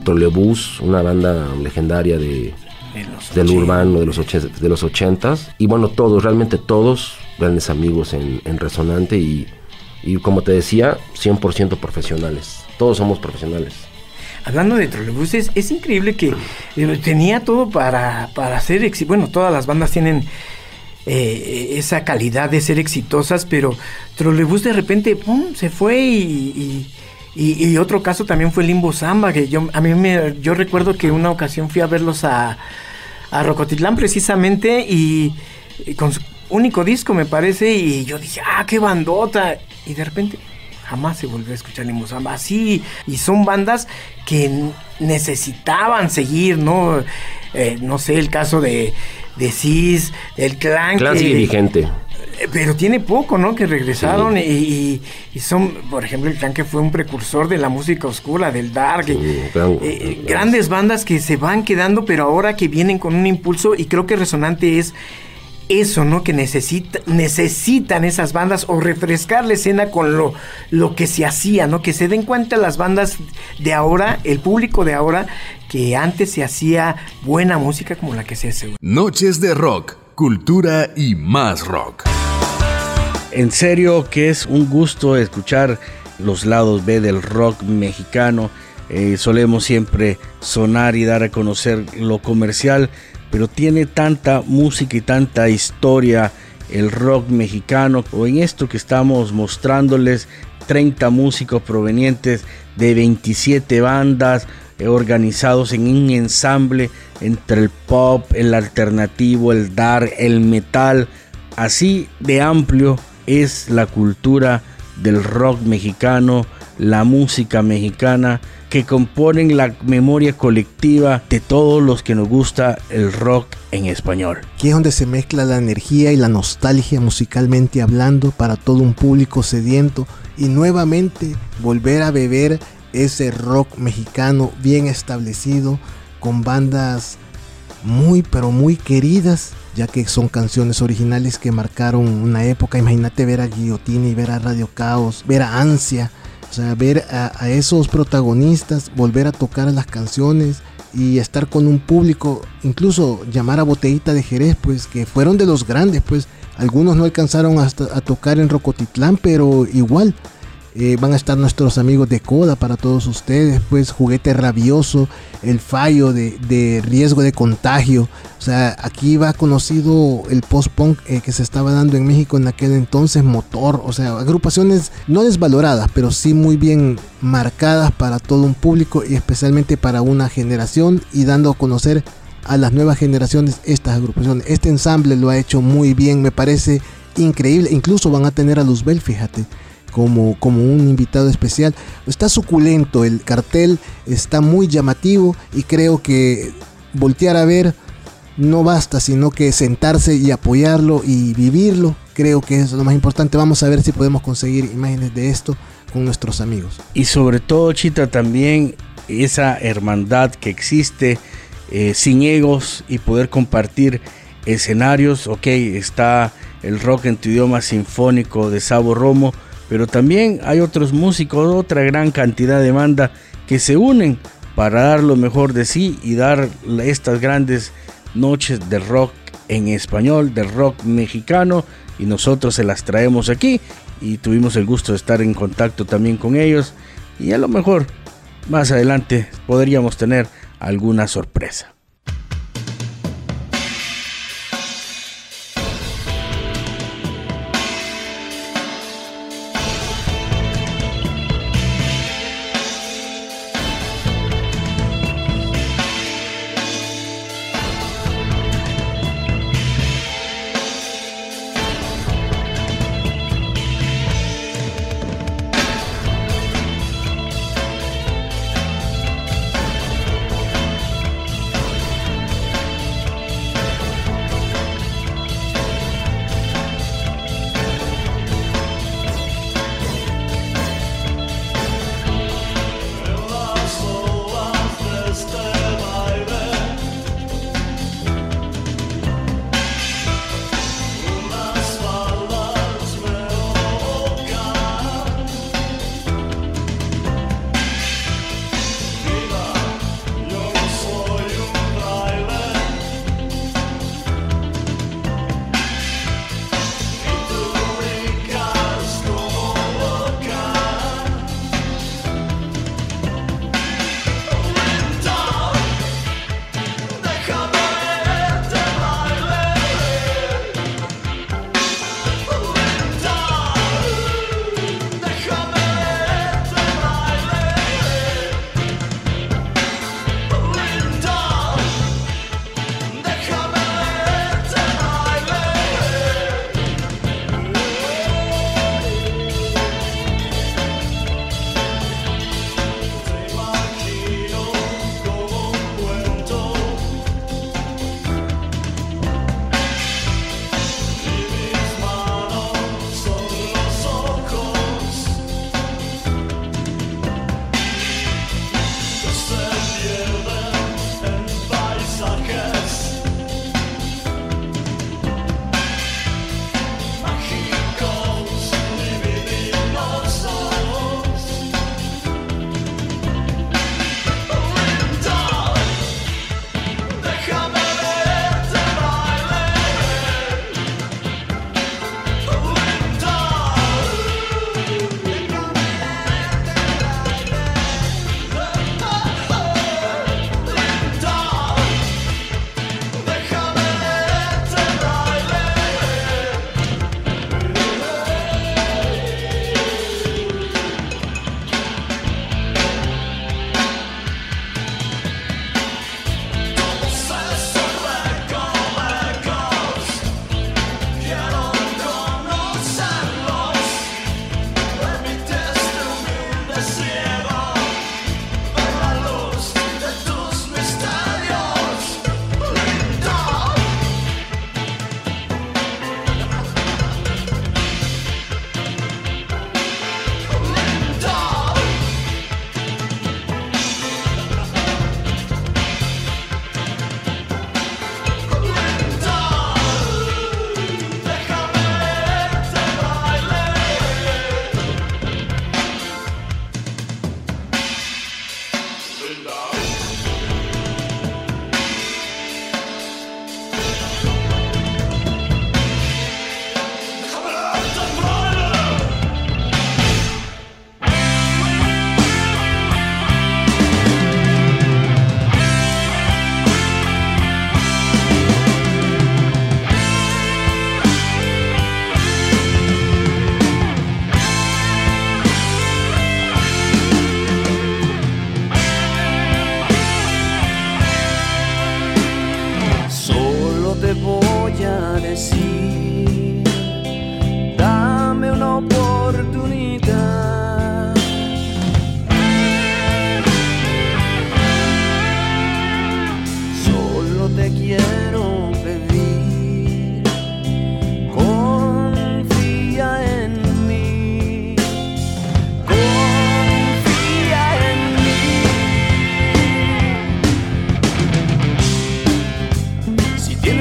Trolebús, una banda legendaria de, del urbano de los, oche- de los ochentas. Y bueno, todos, realmente todos, grandes amigos en, en Resonante y, y como te decía, 100% profesionales. Todos somos profesionales. Hablando de trolebuses, es increíble que eh, tenía todo para, para ser Bueno, todas las bandas tienen eh, esa calidad de ser exitosas, pero Trolebús de repente ¡pum! se fue y, y- y- y otro caso también fue Limbo Samba, que yo, a mí me, yo recuerdo que una ocasión fui a verlos a, a Rocotitlán precisamente y, con su único disco me parece y yo dije, ah, qué bandota, y de repente jamás se volvió a escuchar Limbo Samba. Así, y son bandas que necesitaban seguir, ¿no? Eh, no sé, el caso de, de Cis, el Clan. Clan sigue vigente. eh, Pero tiene poco, ¿no? Que regresaron y, y- y son, por ejemplo, el Clan que fue un precursor de la música oscura, del dark. gran- eh, grandes bandas que se van quedando, pero ahora que vienen con un impulso y creo que Resonante es eso, ¿no? Que necesita, necesitan esas bandas o refrescar la escena con lo, lo que se hacía, ¿no? Que se den cuenta las bandas de ahora, el público de ahora, que antes se hacía buena música como la que se hace hoy. Noches de rock, cultura y más rock. En serio que es un gusto escuchar los lados B del rock mexicano. Eh, solemos siempre sonar y dar a conocer lo comercial, pero tiene tanta música y tanta historia el rock mexicano. O en esto que estamos mostrándoles, 30 músicos provenientes de 27 bandas eh, organizados en un ensamble entre el pop, el alternativo, el dark, el metal. Así de amplio es la cultura del rock mexicano, la música mexicana, que componen la memoria colectiva de todos los que nos gusta el rock en español. Aquí es donde se mezcla la energía y la nostalgia musicalmente hablando para todo un público sediento y nuevamente volver a beber ese rock mexicano bien establecido con bandas muy pero muy queridas ya que son canciones originales que marcaron una época imagínate ver a Guillotina y ver a Radio Caos ver a Ansia O sea, ver a, esos protagonistas volver a tocar las canciones y estar con un público, incluso llamar a Botellita de Jerez, pues que fueron de los grandes, pues algunos no alcanzaron hasta a tocar en Rocotitlán, pero igual eh, van a estar nuestros amigos de Coda para todos ustedes, pues juguete rabioso, el fallo de, riesgo de contagio. O sea, aquí va conocido el post-punk eh, que se estaba dando en México en aquel entonces, motor, o sea, agrupaciones no desvaloradas, pero sí muy bien marcadas para todo un público y especialmente para una generación y dando a conocer a las nuevas generaciones estas agrupaciones. Este ensamble lo ha hecho muy bien, me parece increíble. Incluso van a tener a Luzbel, fíjate como, como un invitado especial. Está suculento el cartel, está muy llamativo y creo que voltear a ver no basta, sino que sentarse y apoyarlo y vivirlo. Creo que es lo más importante. Vamos a ver si podemos conseguir imágenes de esto con nuestros amigos. Y sobre todo, Chita, también esa hermandad que existe eh, sin egos y poder compartir escenarios. Ok, está el rock en tu idioma sinfónico de Sabo Romo, pero también hay otros músicos, otra gran cantidad de banda que se unen para dar lo mejor de sí y dar estas grandes noches de rock en español, de rock mexicano y nosotros se las traemos aquí y tuvimos el gusto de estar en contacto también con ellos y a lo mejor más adelante podríamos tener alguna sorpresa.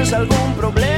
tienes algún problema.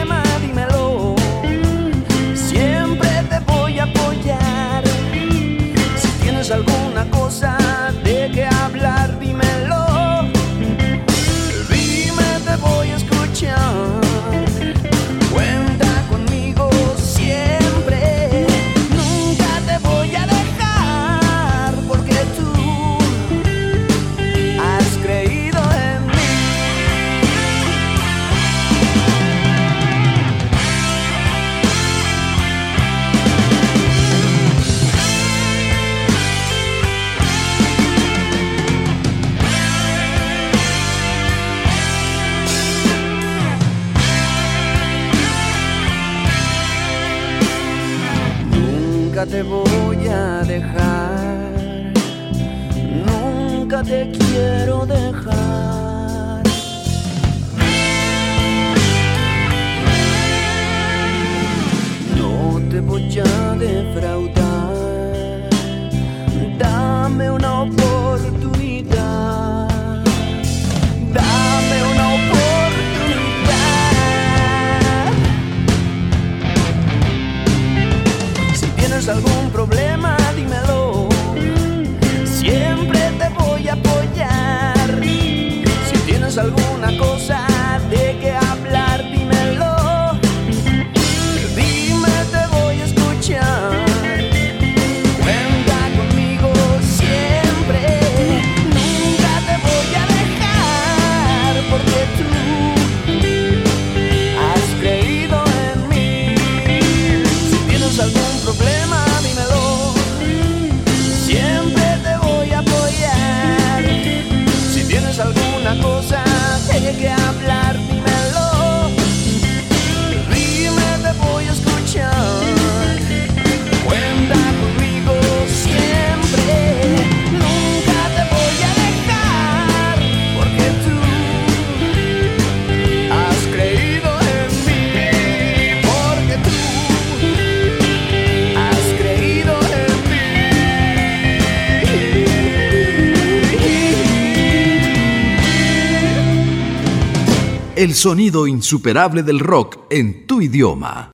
el sonido insuperable del rock en tu idioma.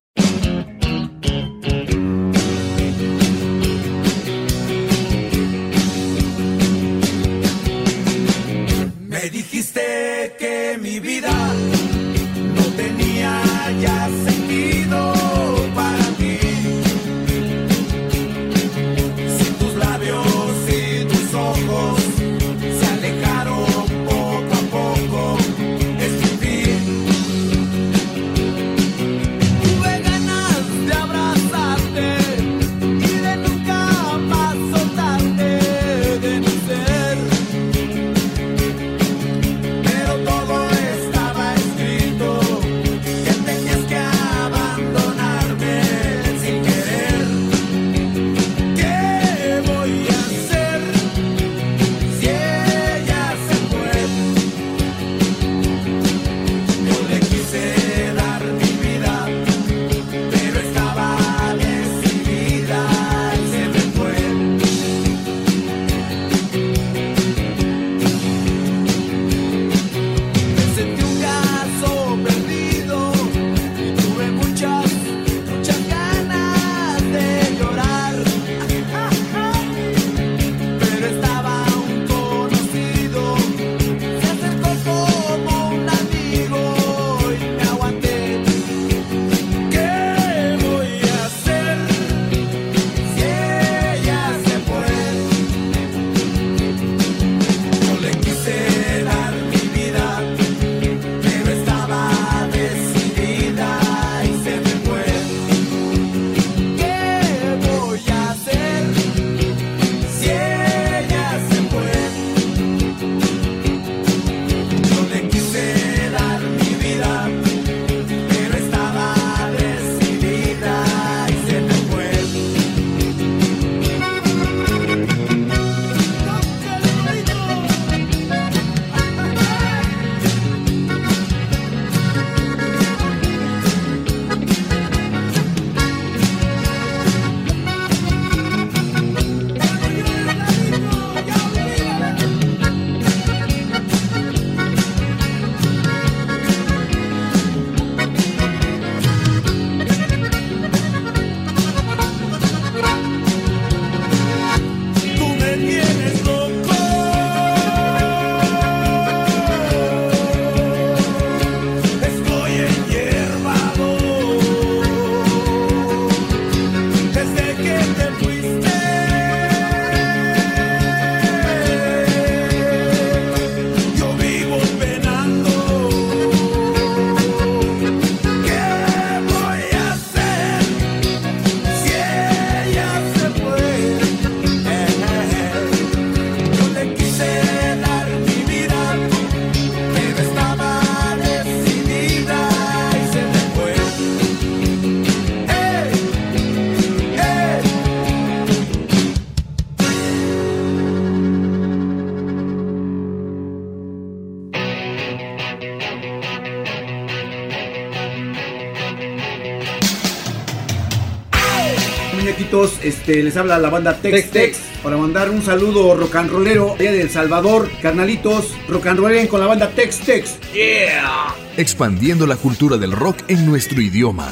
Este, les habla la banda Tex Tex para mandar un saludo rock and rollero allá de El Salvador. Carnalitos, rock and rollen con la banda Tex Tex. Yeah. Expandiendo la cultura del rock en nuestro idioma.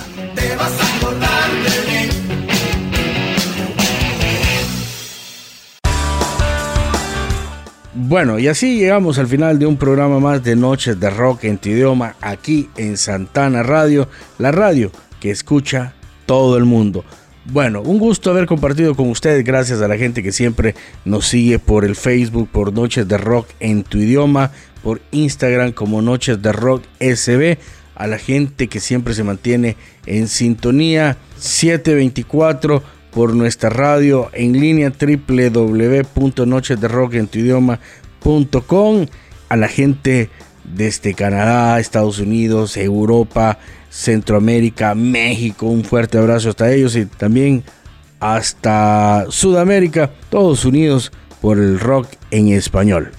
Bueno, y así llegamos al final de un programa más de Noches de Rock en tu idioma aquí en Santana Radio, la radio que escucha todo el mundo. Bueno, un gusto haber compartido con ustedes, gracias a la gente que siempre nos sigue por el Facebook, por Noches de Rock en tu idioma, por Instagram como Noches de Rock SB, a la gente que siempre se mantiene en sintonía 724 por nuestra radio en línea www.nochesderockentudioma.com a la gente desde Canadá, Estados Unidos, Europa, Centroamérica, México, un fuerte abrazo hasta ellos y también hasta Sudamérica, todos unidos por el rock en español.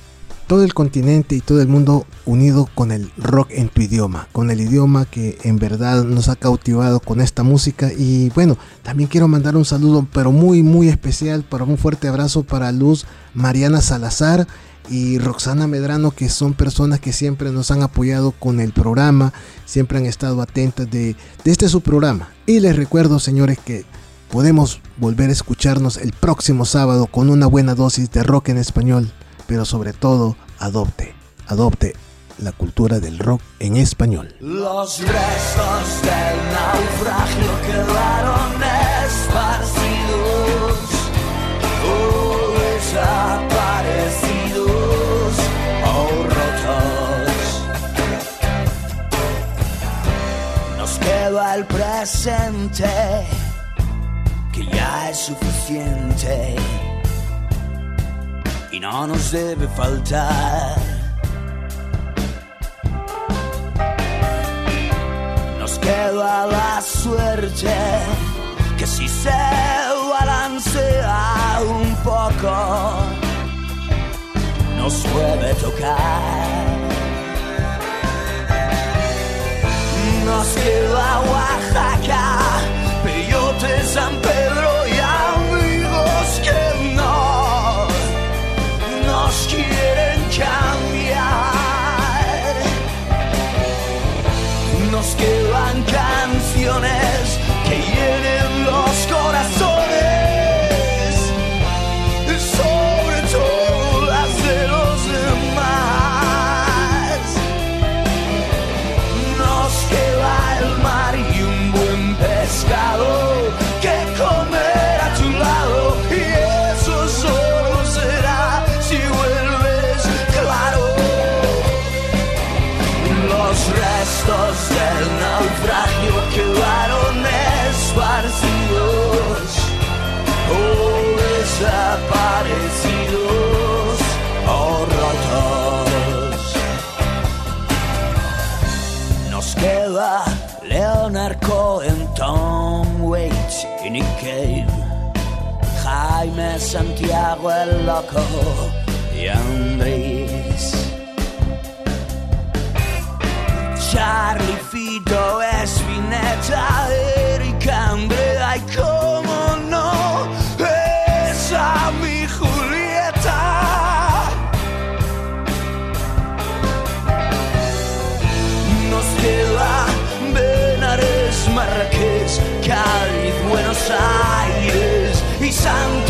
todo el continente y todo el mundo unido con el rock en tu idioma, con el idioma que en verdad nos ha cautivado con esta música. Y bueno, también quiero mandar un saludo, pero muy, muy especial, para un fuerte abrazo para Luz Mariana Salazar y Roxana Medrano, que son personas que siempre nos han apoyado con el programa, siempre han estado atentas de, de este su programa. Y les recuerdo, señores, que podemos volver a escucharnos el próximo sábado con una buena dosis de rock en español, pero sobre todo adopte, adopte la cultura del rock en español. Los restos del naufragio quedaron esparcidos El presente que ya es suficiente y no nos debe faltar. nos queda la suerte que si se balancea un poco nos puede tocar. Nos queda Oaxaca, Peyote, San Pedro Santiago el Loco y Andrés. Charlie Fito, Espineta, Eric Andrea y cómo no, esa mi Julieta. Nos queda Benares, Marrakech, Cádiz, Buenos Aires y Santo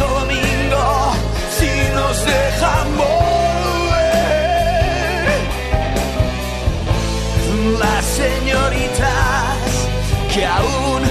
que aún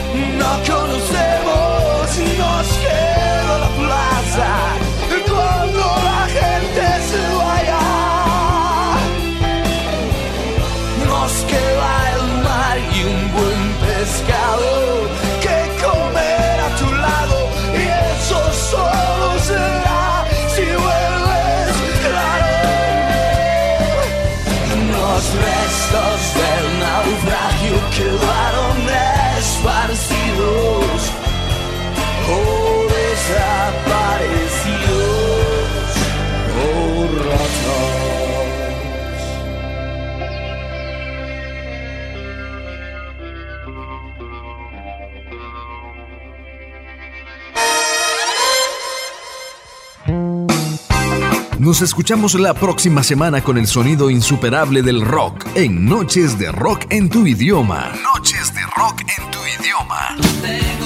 Nos escuchamos la próxima semana con el sonido insuperable del rock en Noches de Rock en tu idioma. Noches de Rock en tu idioma.